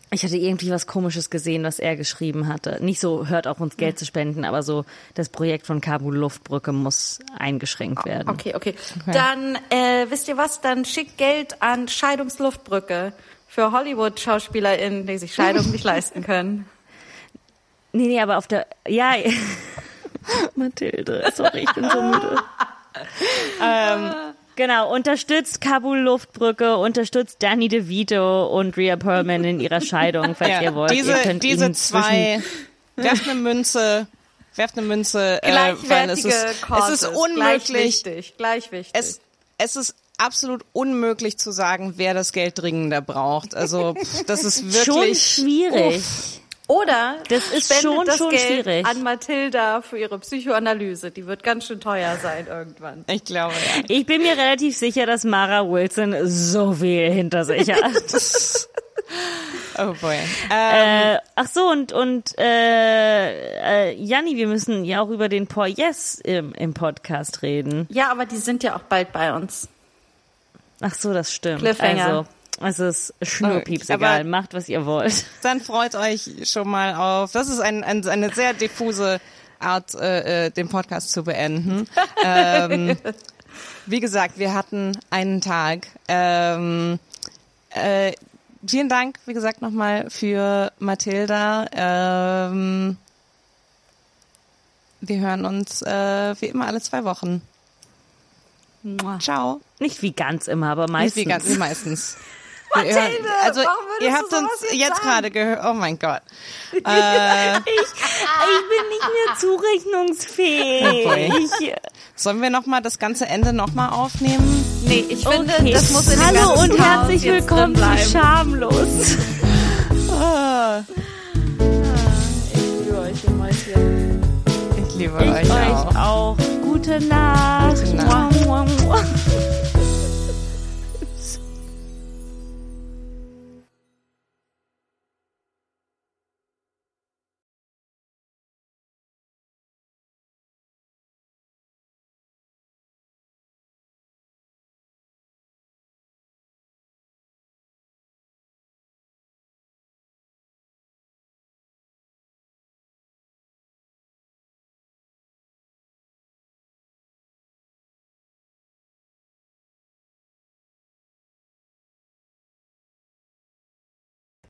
Ich hatte irgendwie was Komisches gesehen, was er geschrieben hatte. Nicht so, hört auf uns Geld zu spenden, aber so, das Projekt von Kabul Luftbrücke muss eingeschränkt werden. Okay, okay. Dann, äh, wisst ihr was? Dann schickt Geld an Scheidungsluftbrücke für Hollywood-SchauspielerInnen, die sich Scheidung nicht leisten können. Nee, nee, aber auf der. Ja. Mathilde, sorry, ich bin so müde. ähm, genau, unterstützt Kabul Luftbrücke, unterstützt Danny DeVito und Rhea Perlman in ihrer Scheidung, falls ihr wollt. diese ihr könnt diese zwei, werft eine Münze, werft eine Münze, äh, weil es Gleichwertige ist, es Causes, ist Gleich unmöglich, wichtig, gleich wichtig. es, es ist absolut unmöglich zu sagen, wer das Geld dringender braucht. Also pff, das ist Schon wirklich schwierig. Oder Das ist schon- das schon Geld schwierig. an Mathilda für ihre Psychoanalyse. Die wird ganz schön teuer sein irgendwann. Ich glaube, ja. Ich bin mir relativ sicher, dass Mara Wilson so viel hinter sich hat. Oh boy. Ähm, äh, ach so, und, und äh, äh, Janni, wir müssen ja auch über den Poor Yes im, im Podcast reden. Ja, aber die sind ja auch bald bei uns. Ach so, das stimmt. Cliffhanger. Also, es ist Schnurpieps Okay, egal. Macht, was ihr wollt. dann freut euch schon mal auf. Das ist ein, ein, eine sehr diffuse Art, äh, äh, den Podcast zu beenden. ähm, wie gesagt, wir hatten einen Tag. Ähm, äh, vielen Dank, wie gesagt, nochmal für Mathilda. Ähm, wir hören uns äh, wie immer alle zwei Wochen. Ciao. Nicht wie ganz immer, aber Nicht meistens. wie ganz, wie meistens. Mathilde, also ihr habt uns jetzt jetzt gerade gehört. Oh mein Gott. Ich, ich bin nicht mehr zurechnungsfähig. Okay. Sollen wir noch mal das ganze Ende noch mal aufnehmen? Nee, ich finde, okay. das muss in Hallo und Chaos herzlich willkommen zu. Schamlos. Ich liebe euch, ihr Mäuschen. Ich liebe Ich euch auch. euch auch. Gute Nacht.